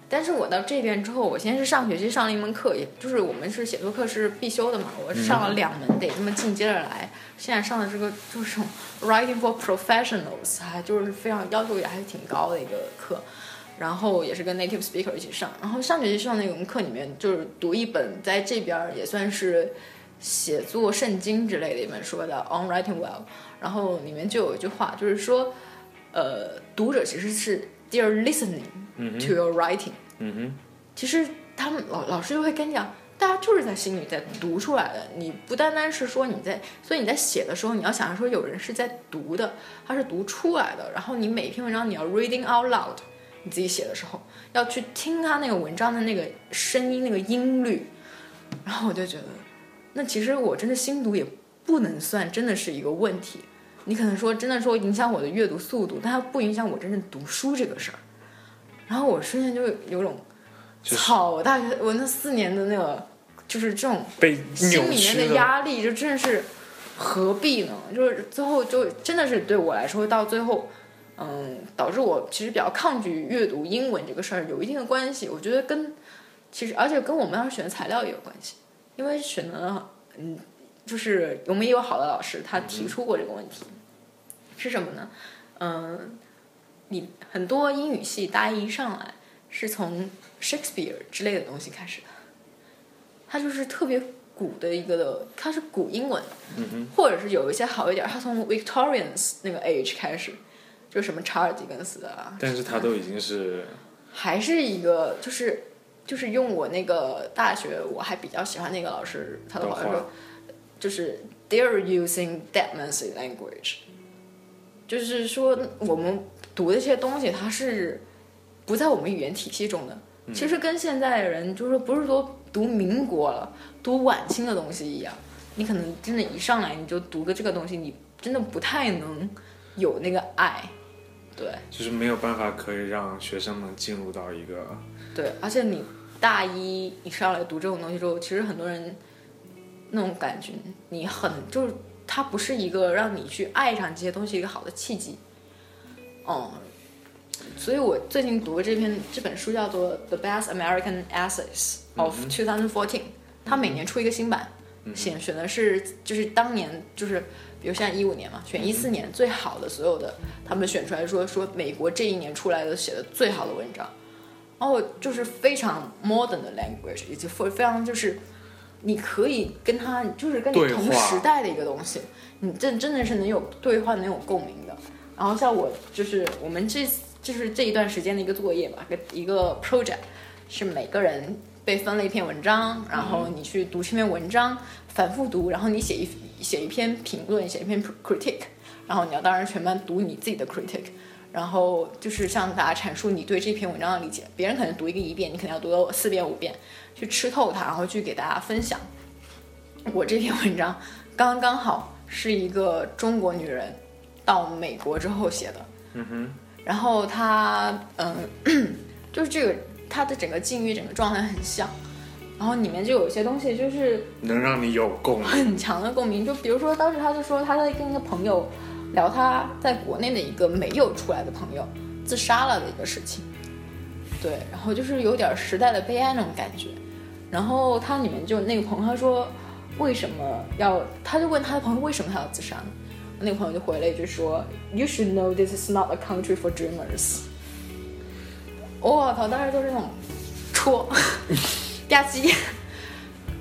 但是我到这边之后，我先是上学期上了一门课，也就是我们是写作课是必修的嘛，我上了两门，得这么进阶着来。现在上的这个就是 writing for professionals，还就是非常要求也还是挺高的一个课，然后也是跟 native speaker 一起上。然后上学期上那门课里面，就是读一本在这边也算是写作圣经之类的一本书的 On Writing Well，然后里面就有一句话，就是说。呃，读者其实是 they're listening to your writing。嗯哼，其实他们老老师就会跟你讲，大家就是在心里在读出来的。你不单单是说你在，所以你在写的时候，你要想着说有人是在读的，他是读出来的。然后你每一篇文章你要 reading out loud，你自己写的时候要去听他那个文章的那个声音那个音律。然后我就觉得，那其实我真的心读也不能算真的是一个问题。你可能说真的说影响我的阅读速度，但它不影响我真正读书这个事儿。然后我瞬间就有种，操！我大学我那四年的那个，就是这种心里面的压力，就真的是何必呢？就是最后就真的是对我来说，到最后，嗯，导致我其实比较抗拒阅读英文这个事儿，有一定的关系。我觉得跟其实而且跟我们当时选的材料也有关系，因为选的嗯。就是我们也有好的老师，他提出过这个问题，是什么呢？嗯，你很多英语系大一上来是从 Shakespeare 之类的东西开始的，它就是特别古的一个的，它是古英文，嗯或者是有一些好一点，它从 Victorians 那个 age 开始，就什么查尔狄更斯啊，但是它都已经是还是一个，就是就是用我那个大学我还比较喜欢那个老师，他的话说。就是 they're using that man's language，就是说我们读的这些东西，它是不在我们语言体系中的。其实跟现在的人，就是不是说读民国了、读晚清的东西一样，你可能真的一上来你就读个这个东西，你真的不太能有那个爱。对，就是没有办法可以让学生们进入到一个对，而且你大一你上来读这种东西之后，其实很多人。那种感觉，你很就是它不是一个让你去爱上这些东西一个好的契机，嗯，所以我最近读的这篇这本书叫做《The Best American Essays of 2014》，它每年出一个新版，选选的是就是当年就是比如现在一五年嘛，选一四年最好的所有的，他们选出来说说美国这一年出来的写的最好的文章，然后就是非常 modern 的 language，以及非非常就是。你可以跟他，就是跟你同时代的一个东西，你这真的是能有对话、能有共鸣的。然后像我，就是我们这就是这一段时间的一个作业吧，一个 project，是每个人被分了一篇文章，然后你去读这篇文章，反复读，然后你写一写一篇评论，写一篇 critique，然后你要当然全班读你自己的 critique。然后就是向大家阐述你对这篇文章的理解，别人可能读一个一遍，你可能要读四遍五遍，去吃透它，然后去给大家分享。我这篇文章刚刚好是一个中国女人到美国之后写的，嗯哼，然后她嗯，[coughs] 就是这个她的整个境遇、整个状态很像，然后里面就有一些东西就是能让你有共鸣。很强的共鸣，就比如说当时他就说他在跟一个朋友聊他在国内的一个没有出来的朋友自杀了的一个事情，对，然后就是有点时代的悲哀那种感觉。然后他里面就那个朋友他说为什么要，他就问他的朋友为什么他要自杀呢？那个朋友就回了一句说：“You should know this is not a country for dreamers。”我操，当时就是那种戳 [laughs] 吧唧，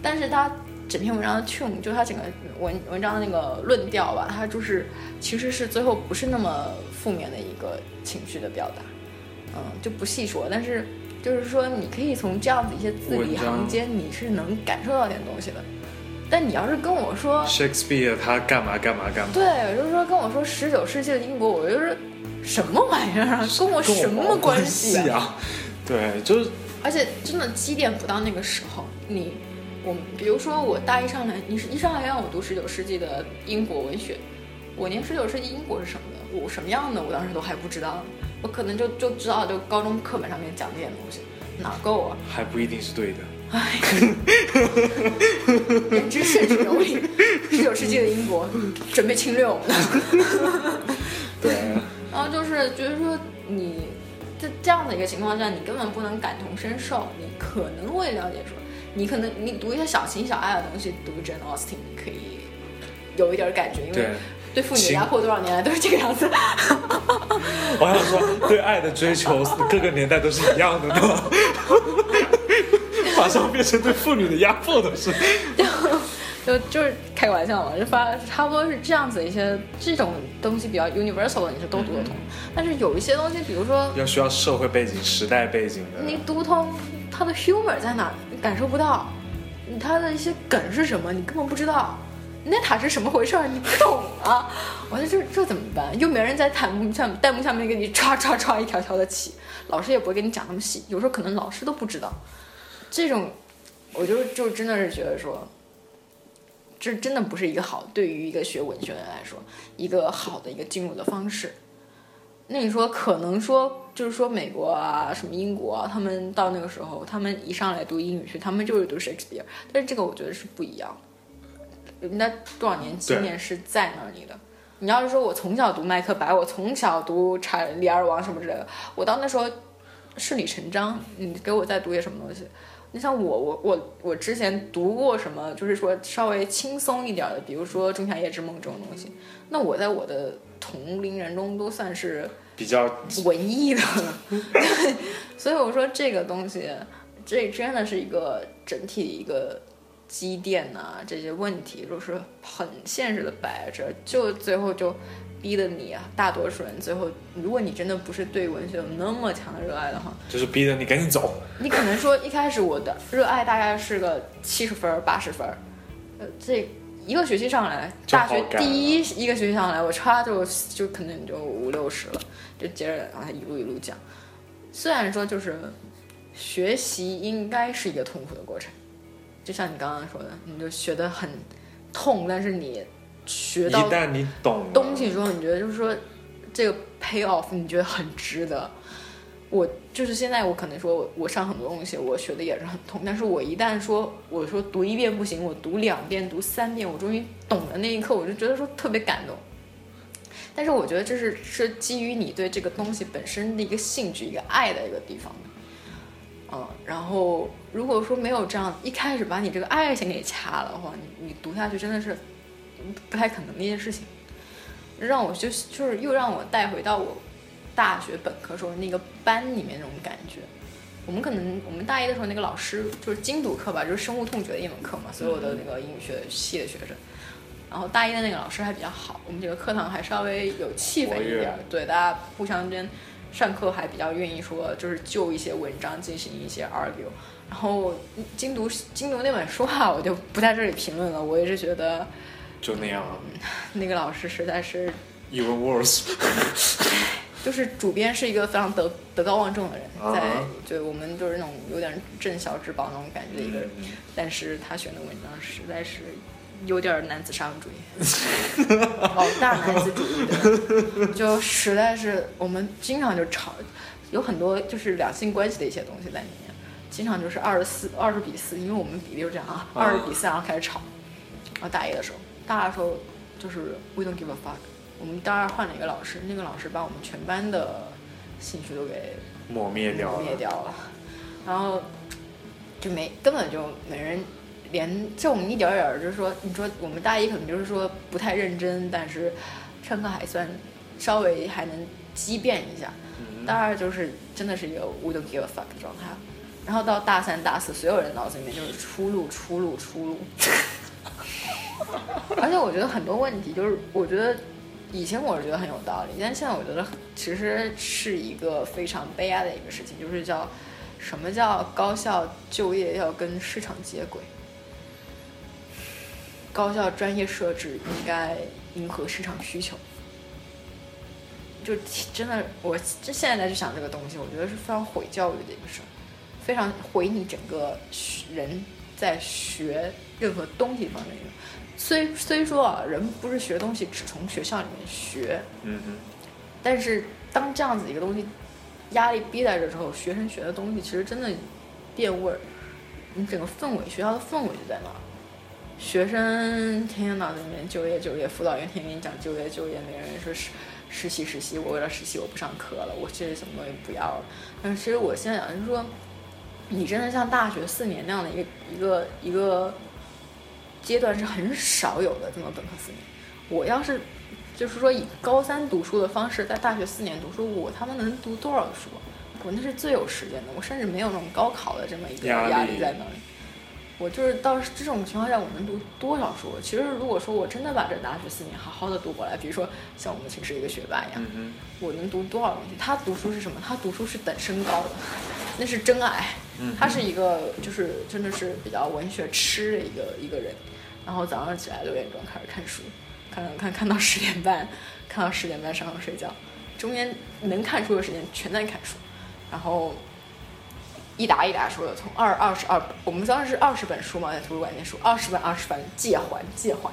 但是他整篇文章的 tune，就他整个文文章的那个论调吧，他就是其实是最后不是那么负面的一个情绪的表达，嗯，就不细说，但是就是说你可以从这样子一些字里行间，你是能感受到点东西的。但你要是跟我说，Shakespeare 他干嘛干嘛干嘛，对，就是说跟我说十九世纪的英国，我就是什么玩意儿啊，[laughs] 跟我什么关系？啊？对，就是而且真的积淀不到那个时候，你我比如说我大一上来，你是一上来让我读十九世纪的英国文学，我连十九世纪英国是什么的，我什么样的，我当时都还不知道，我可能就就知道就高中课本上面讲这点东西，哪够啊？还不一定是对的。哎，言之甚是有理。十九世纪的英国准备侵略我们的。对，然后就是觉得说你在这样的一个情况下，你根本不能感同身受，你可能会了解说，你可能你读一些小情小爱的东西，读 Jane Austen 你可以有一点感觉，因为对对妇女的压迫多少年来都是这个样子。我想说，对爱的追求，各个年代都是一样的呢。[laughs] 马上变成对妇女的压迫的是，就就是开个玩笑嘛，就发差不多是这样子一些这种东西比较 universal 的，你是都读得通。但是有一些东西，比如说要需要社会背景、时代背景的。你读通它的 humor 在哪，你感受不到，他的一些梗是什么，你根本不知道。那塔是什么回事儿？你不懂啊！[laughs] 我说这这怎么办？又没人在弹幕下弹幕下面给你唰唰唰一条条的起，老师也不会给你讲那么细，有时候可能老师都不知道。这种，我就就真的是觉得说，这真的不是一个好，对于一个学文学的人来说，一个好的一个进入的方式。那你说可能说就是说美国啊，什么英国啊，他们到那个时候，他们一上来读英语去，他们就是读 Shakespeare，但是这个我觉得是不一样的。人家多少年经验是在那里的。你要是说我从小读麦克白，我从小读查理尔王什么之类的，我到那时候顺理成章。你给我再读些什么东西？你像我，我我我之前读过什么，就是说稍微轻松一点的，比如说《仲夏夜之梦》这种东西，那我在我的同龄人中都算是比较文艺的，对，[laughs] 所以我说这个东西，这真的是一个整体的一个积淀呐、这些问题都是很现实的摆着，就最后就逼得你啊，大多数人最后，如果你真的不是对文学有那么强的热爱的话，就是逼着你赶紧走。你可能说一开始我的热爱大概是个七十分儿八十分儿，呃，这一个学期上来，大学第一一个学期上来，我差就就可能就五六十了，就接着然后一路一路讲。虽然说就是学习应该是一个痛苦的过程，就像你刚刚说的，你就学的很痛，但是你学到一到旦你懂东西之后，你觉得就是说这个 pay off，你觉得很值得。我就是现在，我可能说我上很多东西，我学的也是很痛，但是我一旦说我说读一遍不行，我读两遍、读三遍，我终于懂的那一刻，我就觉得说特别感动。但是我觉得这是是基于你对这个东西本身的一个兴趣、一个爱的一个地方。嗯，然后如果说没有这样一开始把你这个爱先给掐了的话，你你读下去真的是不太可能的一件事情。让我就就是又让我带回到我大学本科时候那个班里面那种感觉。我们可能我们大一的时候那个老师就是精读课吧，就是生物痛觉的一门课嘛，所有的那个英语学系的学生。然后大一的那个老师还比较好，我们这个课堂还稍微有气氛一点，对，大家互相之间上课还比较愿意说，就是就一些文章进行一些 argue。然后精读精读那本书哈，我就不在这里评论了，我也是觉得就那样啊那个老师实在是，even worse。[laughs] 就是主编是一个非常德德高望重的人，啊。在就我们就是那种有点镇小之宝那种感觉的一个人，嗯但是他选的文章实在是有点男子沙文主义，老 [laughs] 大男子主义的，就实在是我们经常就吵，有很多就是两性关系的一些东西在里面，经常就是二十四二十比四，因为我们比例就这样啊，二十比四然后开始吵。然后大一的时候，大二的时候就是 we don't give a fuck。我们大二换了一个老师，那个老师把我们全班的兴趣都给抹灭掉抹灭掉了，然后就没根本就没人连就我们一点点儿就是说，你说我们大一可能就是说不太认真，但是上课还算稍微还能激辩一下。大二就是真的是一个 don't give a fuck 的状态，然后到大三、大四，所有人脑子里面就是出路、出路、出路。[laughs] 而且我觉得很多问题就是，我觉得以前我是觉得很有道理，但现在我觉得其实是一个非常悲哀的一个事情，就是叫什么叫高校就业要跟市场接轨，高校专业设置应该迎合市场需求。就真的，我这现在再去想这个东西，我觉得是非常毁教育的一个事儿，非常毁你整个人在学任何东西方面的。虽虽说啊，人不是学东西只从学校里面学，嗯哼，但是当这样子一个东西压力逼在这之后，学生学的东西其实真的变味儿。你整个氛围，学校的氛围就在那儿，学生天天脑子里面就业就业，辅导员天天给你讲就业就业，每个人说实实习实习，我为了实习我不上课了，我这什么东西不要了。但是其实我现在想就是说，你真的像大学四年那样的一个一个一个。阶段是很少有的，这么本科四年。我要是就是说以高三读书的方式在大学四年读书，我他妈能读多少书？我那是最有时间的，我甚至没有那种高考的这么一个压力在那里。我就是到这种情况下，我能读多少书？其实如果说我真的把这大学四年好好的读过来，比如说像我们寝室一个学霸一样，我能读多少东西？他读书是什么？他读书是等身高的，那是真爱。他是一个就是真的是比较文学痴的一个一个人。然后早上起来六点钟开始看书，看看看到十点半，看到十点半上床睡觉，中间能看书的时间全在看书，然后一沓一沓书的从二二十二，我们当时是二十本书嘛，在图书馆念书，二十本二十本借还借还，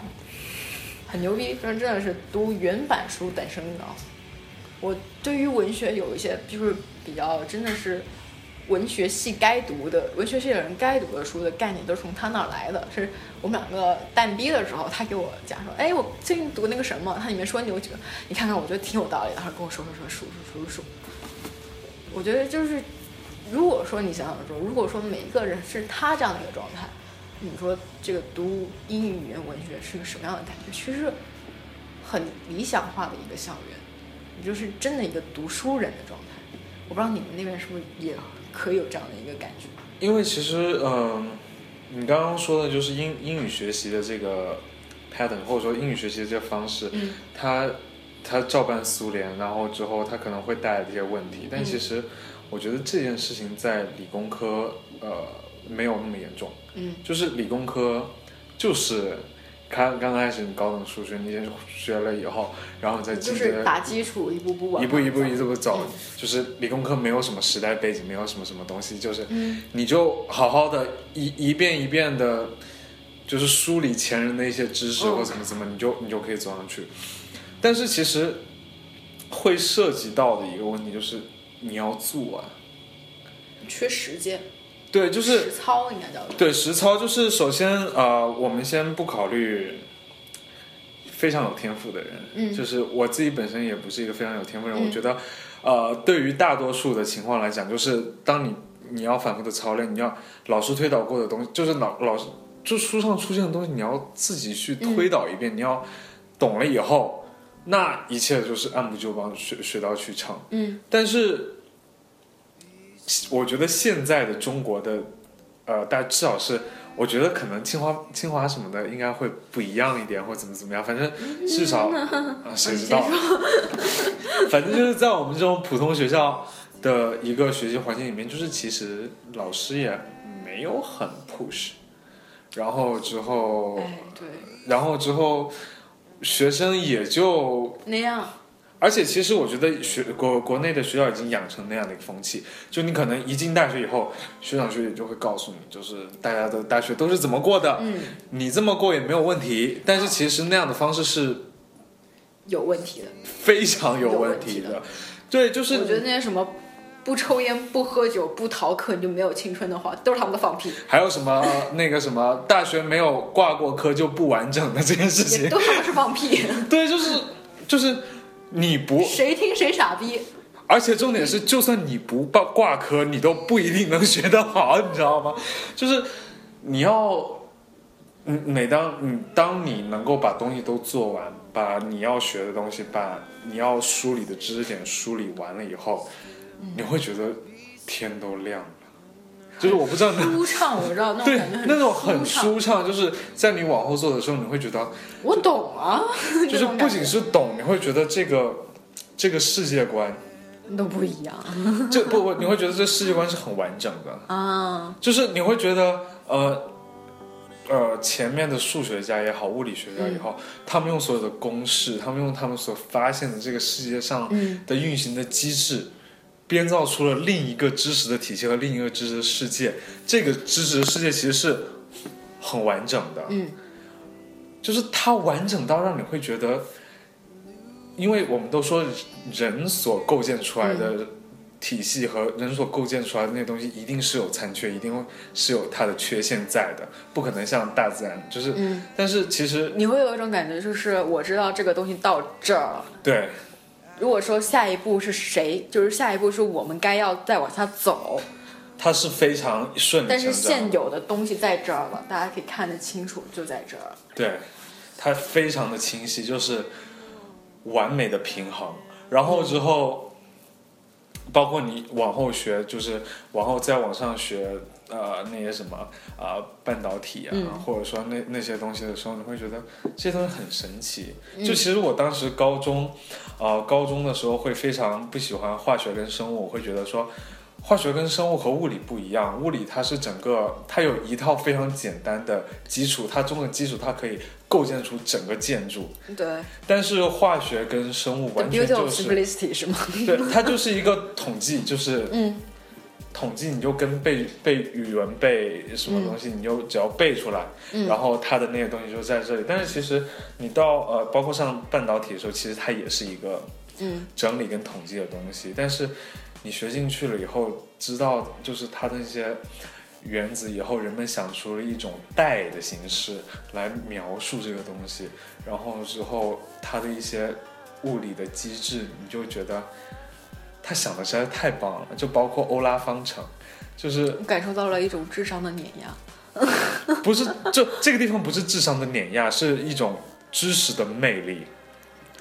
很牛逼，真真的是读原版书等身高。我对于文学有一些就是比较真的是。文学系该读的，文学系的人该读的书的概念都是从他那儿来的。是我们两个淡逼的时候，他给我讲说：“哎，我最近读那个什么，它里面说你有几个，你看看，我觉得挺有道理的。”他跟我说说说数数数数。我觉得就是，如果说你想想说，如果说每一个人是他这样的一个状态，你说这个读英语语言文学是个什么样的感觉？其实很理想化的一个校园，你就是真的一个读书人的状态。我不知道你们那边是不是也。可以有这样的一个感觉，因为其实，嗯，你刚刚说的就是英英语学习的这个 pattern，或者说英语学习的这个方式，嗯，它它照搬苏联，然后之后它可能会带来这些问题，但其实我觉得这件事情在理工科呃没有那么严重，嗯，就是理工科就是。刚刚开始你高等数学你先学了以后，然后再就是打基础，一步步往一步一步一步走，就是理工科没有什么时代背景，没有什么什么东西，就是你就好好的一一遍一遍的，就是梳理前人的一些知识或怎么怎么，你就你就可以走上去。但是其实会涉及到的一个问题就是你要做啊，缺时间。对，就是实操应该叫对实操，就是首先呃，我们先不考虑非常有天赋的人，嗯，就是我自己本身也不是一个非常有天赋人，我觉得呃，对于大多数的情况来讲，就是当你你要反复的操练，你要老师推导过的东西，就是老老师就书上出现的东西，你要自己去推导一遍，你要懂了以后，那一切就是按部就班，学学到去成，嗯，但是。我觉得现在的中国的，呃，但至少是，我觉得可能清华、清华什么的应该会不一样一点，或怎么怎么样。反正至少，[laughs] 啊，谁知道？反正就是在我们这种普通学校的一个学习环境里面，就是其实老师也没有很 push，然后之后，对，然后之后学生也就那样。而且其实我觉得学国国内的学校已经养成那样的一个风气，就你可能一进大学以后，学长学姐就会告诉你，就是大家的大学都是怎么过的，嗯，你这么过也没有问题。但是其实那样的方式是有问题的，非常有问题的。对，就是我觉得那些什么不抽烟、不喝酒、不逃课，你就没有青春的话，都是他们的放屁，还有什么 [laughs] 那个什么大学没有挂过科就不完整的这件事情，都他妈是放屁。[laughs] 对，就是就是你不，谁听谁傻逼。而且重点是，就算你不挂挂科，你都不一定能学得好，你知道吗？就是你要，嗯，每当你当你能够把东西都做完，把你要学的东西，把你要梳理的知识点梳理完了以后，你会觉得天都亮了。就是我不知道那舒畅，我知道那种对感觉那种很舒畅。就是在你往后做的时候，你会觉得，我懂啊，[laughs] 就是不仅是懂，你会觉得这个这个世界观，都不一样这不不，你会觉得这世界观是很完整的。[laughs] 啊。就是你会觉得，呃，呃，前面的数学家也好，物理学家也好，他们用所有的公式，他们用他们所发现的这个世界上嗯的运行的机制，编造出了另一个知识的体系和另一个知识的世界。这个知识的世界其实是很完整的，嗯。就是它完整到让你会觉得，因为我们都说人所构建出来的体系和人所构建出来的那些东西，一定是有残缺，一定是有它的缺陷在的，不可能像大自然，就是，嗯，但是其实你会有一种感觉，就是我知道这个东西到这儿了。对如果说下一步是谁，就是下一步是我们该要再往下走，它是非常顺理但是现有的东西在这儿了，大家可以看得清楚，就在这儿。对，它非常的清晰，就是完美的平衡。然后之后，包括你往后学，就是往后再往上学，呃，那些什么啊、半导体啊，嗯或者说那那些东西的时候，你会觉得这些东西很神奇。嗯就其实我当时高中，呃，高中的时候会非常不喜欢化学跟生物，我会觉得说。化学跟生物和物理不一样，物理它是整个，它有一套非常简单的基础，它中的基础它可以构建出整个建筑，对但是化学跟生物完全就是，simplicity 是吗？对，它就是一个统计，就是嗯统计，你就跟背背语文背什么东西，你就只要背出来，嗯。然后它的那些东西就在这里。但是其实你到呃，包括上半导体的时候，其实它也是一个嗯。整理跟统计的东西，但是你学进去了以后，知道就是它的那些原子以后，人们想出了一种带的形式来描述这个东西，然后之后它的一些物理的机制，你就觉得他想的实在是太棒了，就包括欧拉方程，就是我感受到了一种智商的碾压。[laughs] 不是就这个地方不是智商的碾压，是一种知识的魅力。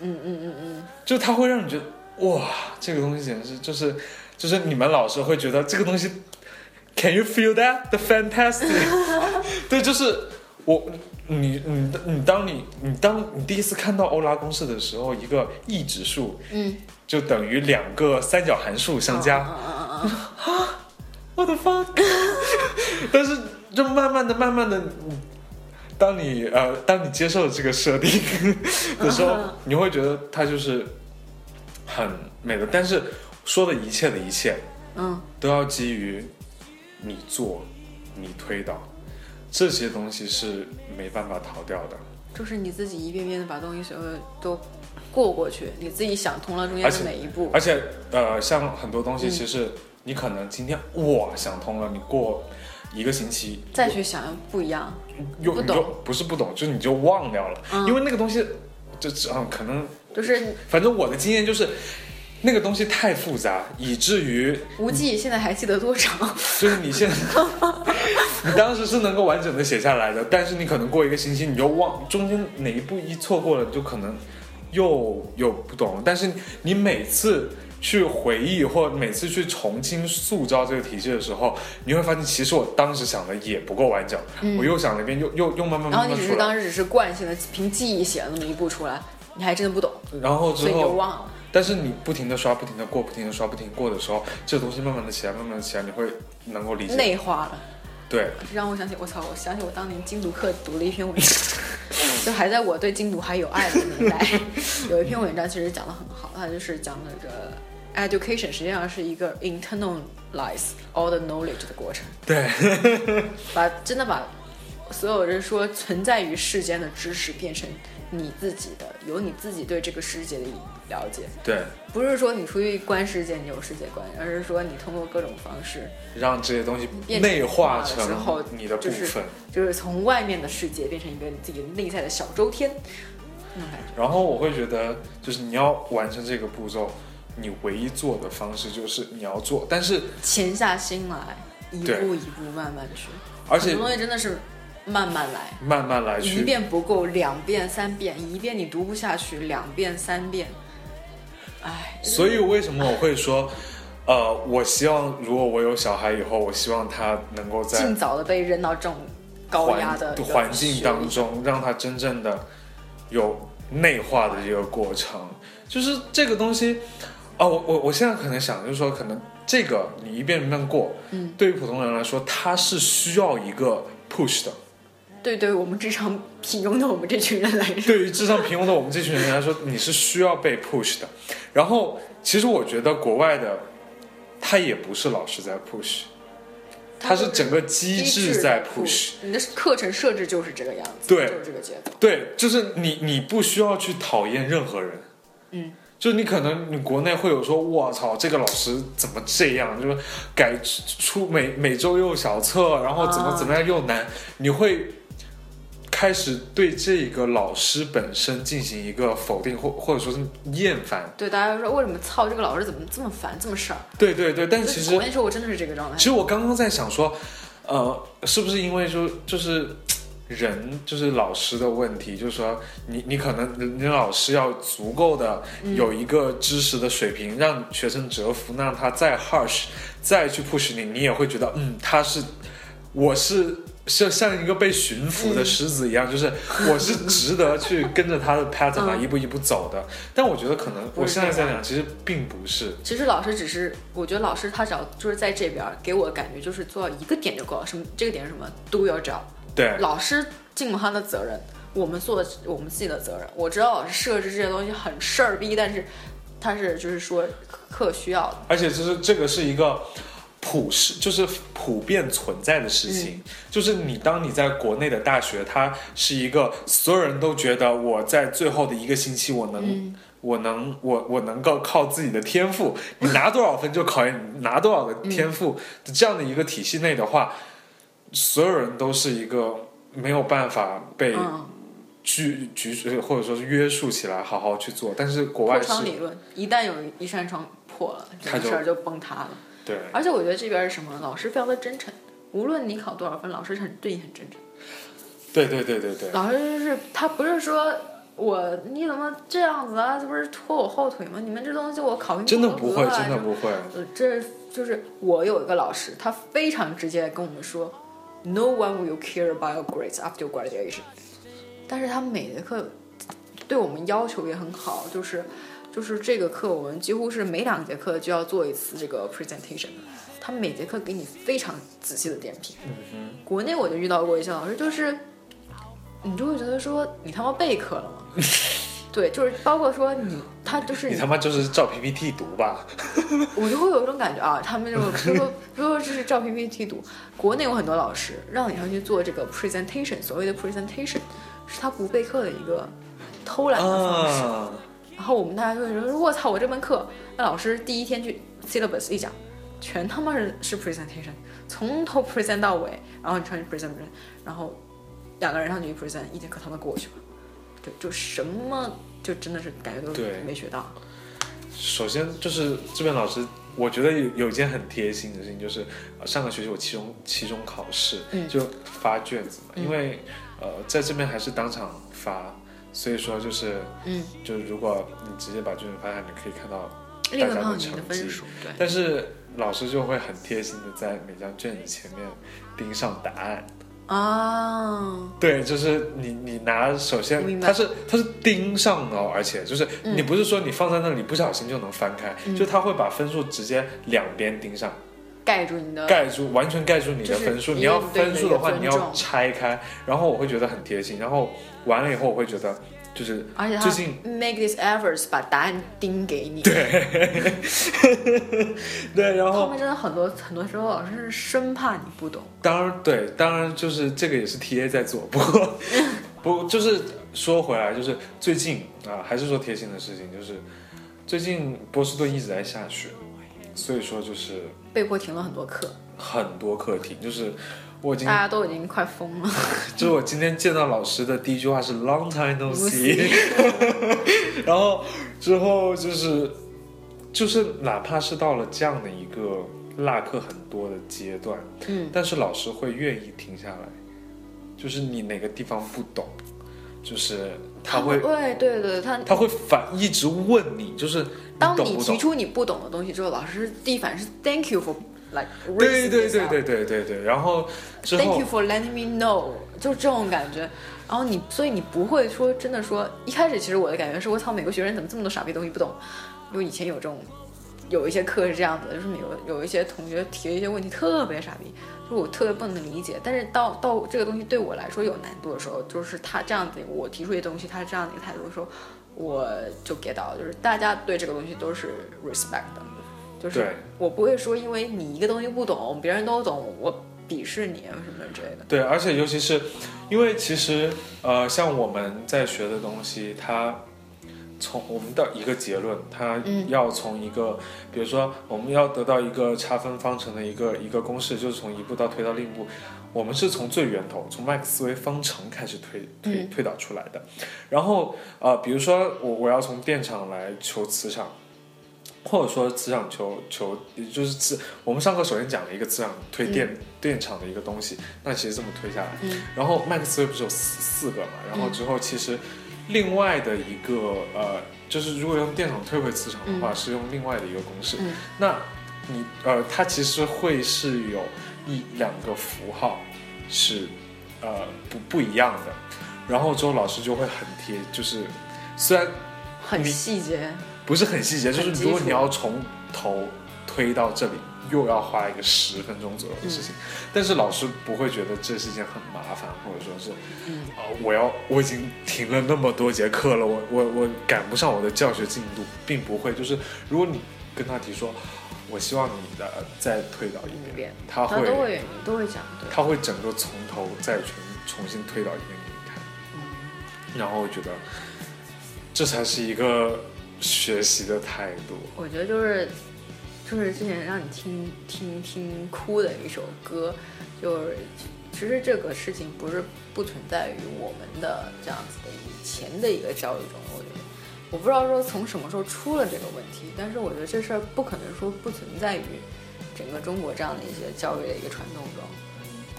嗯嗯嗯嗯，就它会让你觉得哇，这个东西简直是就是就是你们老师会觉得这个东西，Can you feel that the fantastic？[laughs] 对，就是我你你你当你你当你第一次看到欧拉公式的时候，一个 e 指数嗯，就等于两个三角函数相加。嗯嗯嗯嗯我的 fuck！[laughs] 但是就慢慢的、慢慢的，当你呃，当你接受了这个设定的时候嗯，你会觉得它就是很美的。但是说的一切的一切，嗯，都要基于你做、你推导，这些东西是没办法逃掉的。就是你自己一遍遍的把东西所有都过过去，你自己想通了中间的而且每一步。而且呃，像很多东西，嗯其实你可能今天哇想通了，你过一个星期再去想不一样，又不懂不是不懂，就是你就忘掉了，嗯因为那个东西就只嗯可能，就是反正我的经验就是。那个东西太复杂，以至于无忌现在还记得多少？[laughs] 就是你现在，[laughs] 你当时是能够完整的写下来的，但是你可能过一个星期你就忘，中间哪一步一错过了，你就可能又又不懂。但是你每次去回忆或每次去重新塑造这个体系的时候，你会发现其实我当时想的也不够完整，我又想了一遍，又又又慢慢然后你慢慢出来，只是当时只是惯性的凭记忆写了那么一步出来，你还真的不懂，然后之所以你就后。忘了。但是你不停的刷，不停的过，不停的刷，不停过的时候，这个东西慢慢的起来，慢慢的起来，你会能够理解。内化了，对，让我想起我操，我想起我当年精读课读了一篇文章，[laughs] 就还在我对精读还有爱的年代，[laughs] 有一篇文章其实讲的很好，它就是讲的这个 education 实际上是一个 internalize all the knowledge 的过程，对，[laughs] 把真的把所有人说存在于世间的知识变成你自己的，有你自己对这个世界的了解，对，不是说你出去观世界你有世界观，而是说你通过各种方式，让这些东西变内化成你的部就是分。就是从外面的世界变成一个你自己内在的小周天，那种感觉。然后我会觉得，就是你要完成这个步骤，你唯一做的方式就是你要做，但是潜下心来，一步一步慢慢去，而且很多东西真的是慢慢来。慢慢来一。遍不够，两遍、三遍，一遍你读不下去，两遍、三遍，哎，所以为什么我会说，呃，我希望如果我有小孩以后，我希望他能够在尽早的被扔到这种高压的环境当中，让他真正的有内化的这个过程。就是这个东西，啊、我我我现在可能想，就是说，可能这个你一遍一遍过，嗯，对于普通人来说，他是需要一个 push 的。对对，我们智商平庸的我们这群人来说，对于智商平庸的我们这群人来说，你是需要被 push 的。然后，其实我觉得国外的，他也不是老师在 push，他是整个机机制在 push。你的课程设置就是这个样子，对就是这个节奏。对，就是你，你不需要去讨厌任何人。嗯，就你可能你国内会有说，我操，这个老师怎么这样？就是改出每每周又小测，然后怎么啊怎么样又难，你会开始对这个老师本身进行一个否定，或或者说是厌烦。对，大家就说为什么操这个老师怎么这么烦，这么事儿？对对对，但其实我跟你说我真的是这个状态其。实我刚刚在想说，呃，是不是因为说就是人就是老师的问题，就是说你你可能你老师要足够的有一个知识的水平，让学生折服，那让他再 harsh 再去 push 你，你也会觉得嗯，他是我是。像像一个被驯服的狮子一样，就是我是值得去跟着他的 pattern 一步一步走的。但我觉得可能我现在在想，其实并不是。其实老师只是，我觉得老师他只要就是在这边给我的感觉就是做到一个点就够了。什么？这个点是什么？Do your job。对，老师尽了他的责任，我们做的我们自己的责任。我知道老师设置这些东西很事儿逼，但是他是就是说课需要的。而且就是这个是一个普世，就是普遍存在的事情。就是你当你在国内的大学，它是一个所有人都觉得我在最后的一个星期我能。我能，我我能够靠自己的天赋，你拿多少分就考验你拿多少的天赋的这样的一个体系内的话，所有人都是一个没有办法被嗯，拘拘或者说是约束起来，好好去做。但是国外是理论，一旦有一扇窗破了，他就整个事儿就崩塌了。对而且我觉得这边是什么？老师非常的真诚，无论你考多少分，老师很对你很真诚。对对对对对，老师就是他不是说我你怎么这样子啊？这不是拖我后腿吗？你们这东西我考评真的不会，真的不会。呃，这就是我有一个老师，他非常直接地跟我们说，No one will care about your grades after graduation。但是他每节课对我们要求也很好，就是就是这个课我们几乎是每两节课就要做一次这个 presentation。他每节课给你非常仔细的点评。嗯国内我就遇到过一些老师，就是你就会觉得说你他妈备课了吗？[laughs] 对，就是包括说你他就是你他妈就是照 PPT 读吧？我就会有一种感觉啊，他们这种比如说，就说这是照 PPT 读，国内有很多老师让你上去做这个 presentation，所谓的 presentation 是他不备课的一个偷懒的方式。啊，然后我们大家就会说，我操，我这门课那老师第一天去 syllabus 一讲，全他妈是是 presentation，从头 present 到尾，然后你上去 present present，然后两个人上去一 present，一节课他们过去了，对，就什么就真的是感觉都没学到。首先就是这边老师，我觉得有有一件很贴心的事情，就是呃上个学期我期中期中考试、嗯就发卷子嘛，嗯因为呃在这边还是当场发，所以说就是嗯，就是如果你直接把卷子发下，你可以看到大家的成绩。但是老师就会很贴心的在每张卷子前面钉上答案。哦，对，就是你你拿，首先它是它是钉上的哦，而且就是嗯。你不是说你放在那里不小心就能翻开，嗯。就它会把分数直接两边钉上，盖住你的盖住完全盖住你的分数。你要分数的话，你要拆开，然后我会觉得很贴心，然后完了以后我会觉得就是而且他最近 make this efforts 把答案盯给你。[laughs] 对，然后后面真的很多很多时候老师是生怕你不懂。当然对，当然就是这个也是 TA 在做，不过 [laughs] 不就是说回来，就是最近啊，还是说贴心的事情，就是最近波士顿一直在下雪，所以说就是被迫停了很多课，很多课停，就是我已经大家都已经快疯了。[laughs] 就是我今天见到老师的第一句话是 “long time no see”，[laughs] 然后之后就是就是哪怕是到了这样的一个落课很多的阶段，嗯，但是老师会愿意停下来，就是你哪个地方不懂，就是他会对对对，他他会反一直问你，就是你当你提？出你不懂的东西之后，老师第一反应是 Thank you for like 对 raising 对对对对对对，然后之 Thank you for letting me know，就这种感觉。然后你，所以你不会说真的说，一开始其实我的感觉是我操，美国学生怎么这么多傻逼东西不懂？因为以前有这种，有一些课是这样子的，就是美国有一些同学提了一些问题特别傻逼，就是我特别不能理解。但是到到这个东西对我来说有难度的时候，就是他这样子，我提出一些东西，他是这样的一个态度的时候，我就 get 到了，就是大家对这个东西都是 respect 的，就是我不会说因为你一个东西不懂，别人都懂，我鄙视你啊什么之类的。对，而且尤其是因为其实呃，像我们在学的东西，它从我们的一个结论，它嗯要从一个，比如说我们要得到一个差分方程的一个一个公式，就是从一步到推到另一步，我们是从最源头，从麦克斯韦方程开始推推嗯推导出来的。然后呃，比如说我我要从电场来求磁场。或者说磁场求求，也就是磁。我们上课首先讲了一个磁场推电、电场的一个东西，那其实这么推下来，嗯然后麦克斯韦不是有四四个嘛？然后之后其实另外的一个呃，就是如果用电场推回磁场的话，是用另外的一个公式。嗯那你呃，它其实会是有一两个符号是呃不不一样的，然后之后老师就会很贴，就是虽然很细节，不是很细节，就是如果你要从头推到这里，又要花一个十分钟左右的事情。但是老师不会觉得这是一件很麻烦，或者说是，嗯。啊、我要我已经停了那么多节课了，我我我赶不上我的教学进度，并不会。就是如果你跟他提说，我希望你的再推倒一遍，他会他都会都会讲，对，他会整个从头再重重新推倒一遍给你看。嗯然后我觉得这才是一个学习的态度。我觉得就是就是之前让你听听听哭的一首歌，就是其实这个事情不是不存在于我们的这样子的以前的一个教育中，我不知道说从什么时候出了这个问题，但是我觉得这事儿不可能说不存在于整个中国这样的一些教育的一个传统中。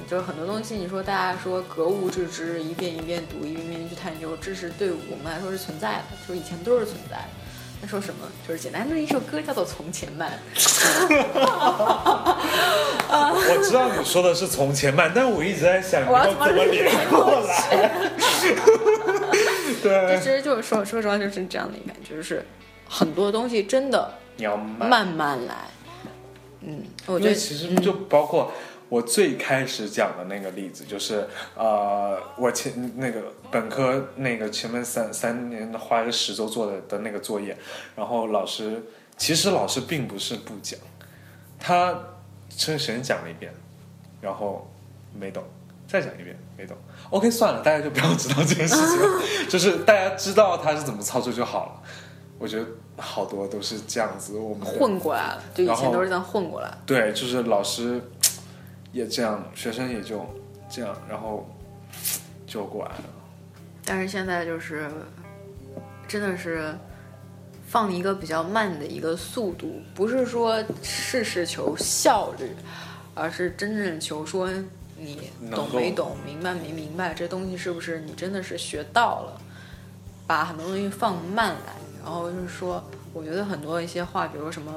就是很多东西，你说大家说格物致知，一遍一遍读，一遍一遍去探究，这是对我们来说是存在的，就是以前都是存在的。那说什么？就是简单的一首歌叫做《从前慢》。[laughs] 我知道你说的是从前慢，但是我一直在想你我要要怎么怎么连连过来。[laughs] 对，其实就是说说实话就是这样的一个感觉，就是很多东西真的你要慢。慢慢来。嗯，我觉得其实就包括我最开始讲的那个例子，就是呃，我前那个本科那个前面三三年花一个十周做的的那个作业，然后老师其实老师并不是不讲，他先先讲了一遍，然后没懂，再讲一遍没懂。OK，算了，大家就不要知道这件事情了，[laughs] 就是大家知道他是怎么操作就好了。我觉得好多都是这样子，我们混过来了，就以前都是这样混过来。对，就是老师也这样，学生也就这样，然后就过来了。但是现在就是真的是放一个比较慢的一个速度，不是说事事求效率，而是真正求说你懂没懂、明白没明白，这东西是不是你真的是学到了，把很多东西放慢来，然后就是说。我觉得很多一些话，比如说什么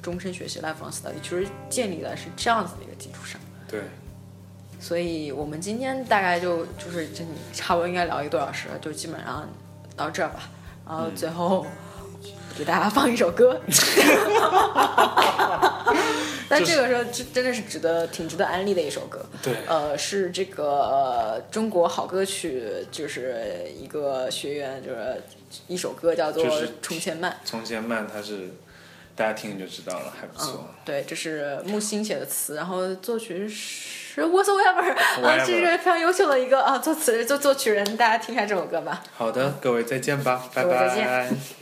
终身学习 lifelong study，其实建立在是这样子的一个基础上。对，所以我们今天大概就就是这差不多应该聊一个多小时了，就基本上到这儿吧。然后最后给大家放一首歌，[laughs] 但这个时候真真的是值得挺值得安利的一首歌。对，呃，是这个、呃中国好歌曲，就是一个学员，就是一首歌叫做《从前慢》。从前慢，它是大家听就知道了，还不错。嗯，对，这是木心写的词，然后作曲是是 whatsoever 啊，这是非常优秀的一个啊作词作作曲人，大家听一下这首歌吧。好的，各位再见吧，拜拜。再见。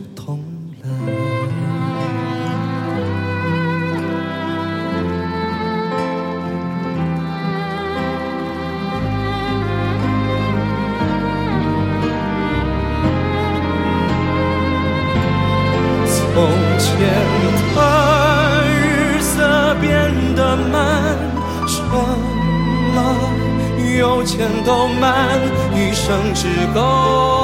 都慢，余生只够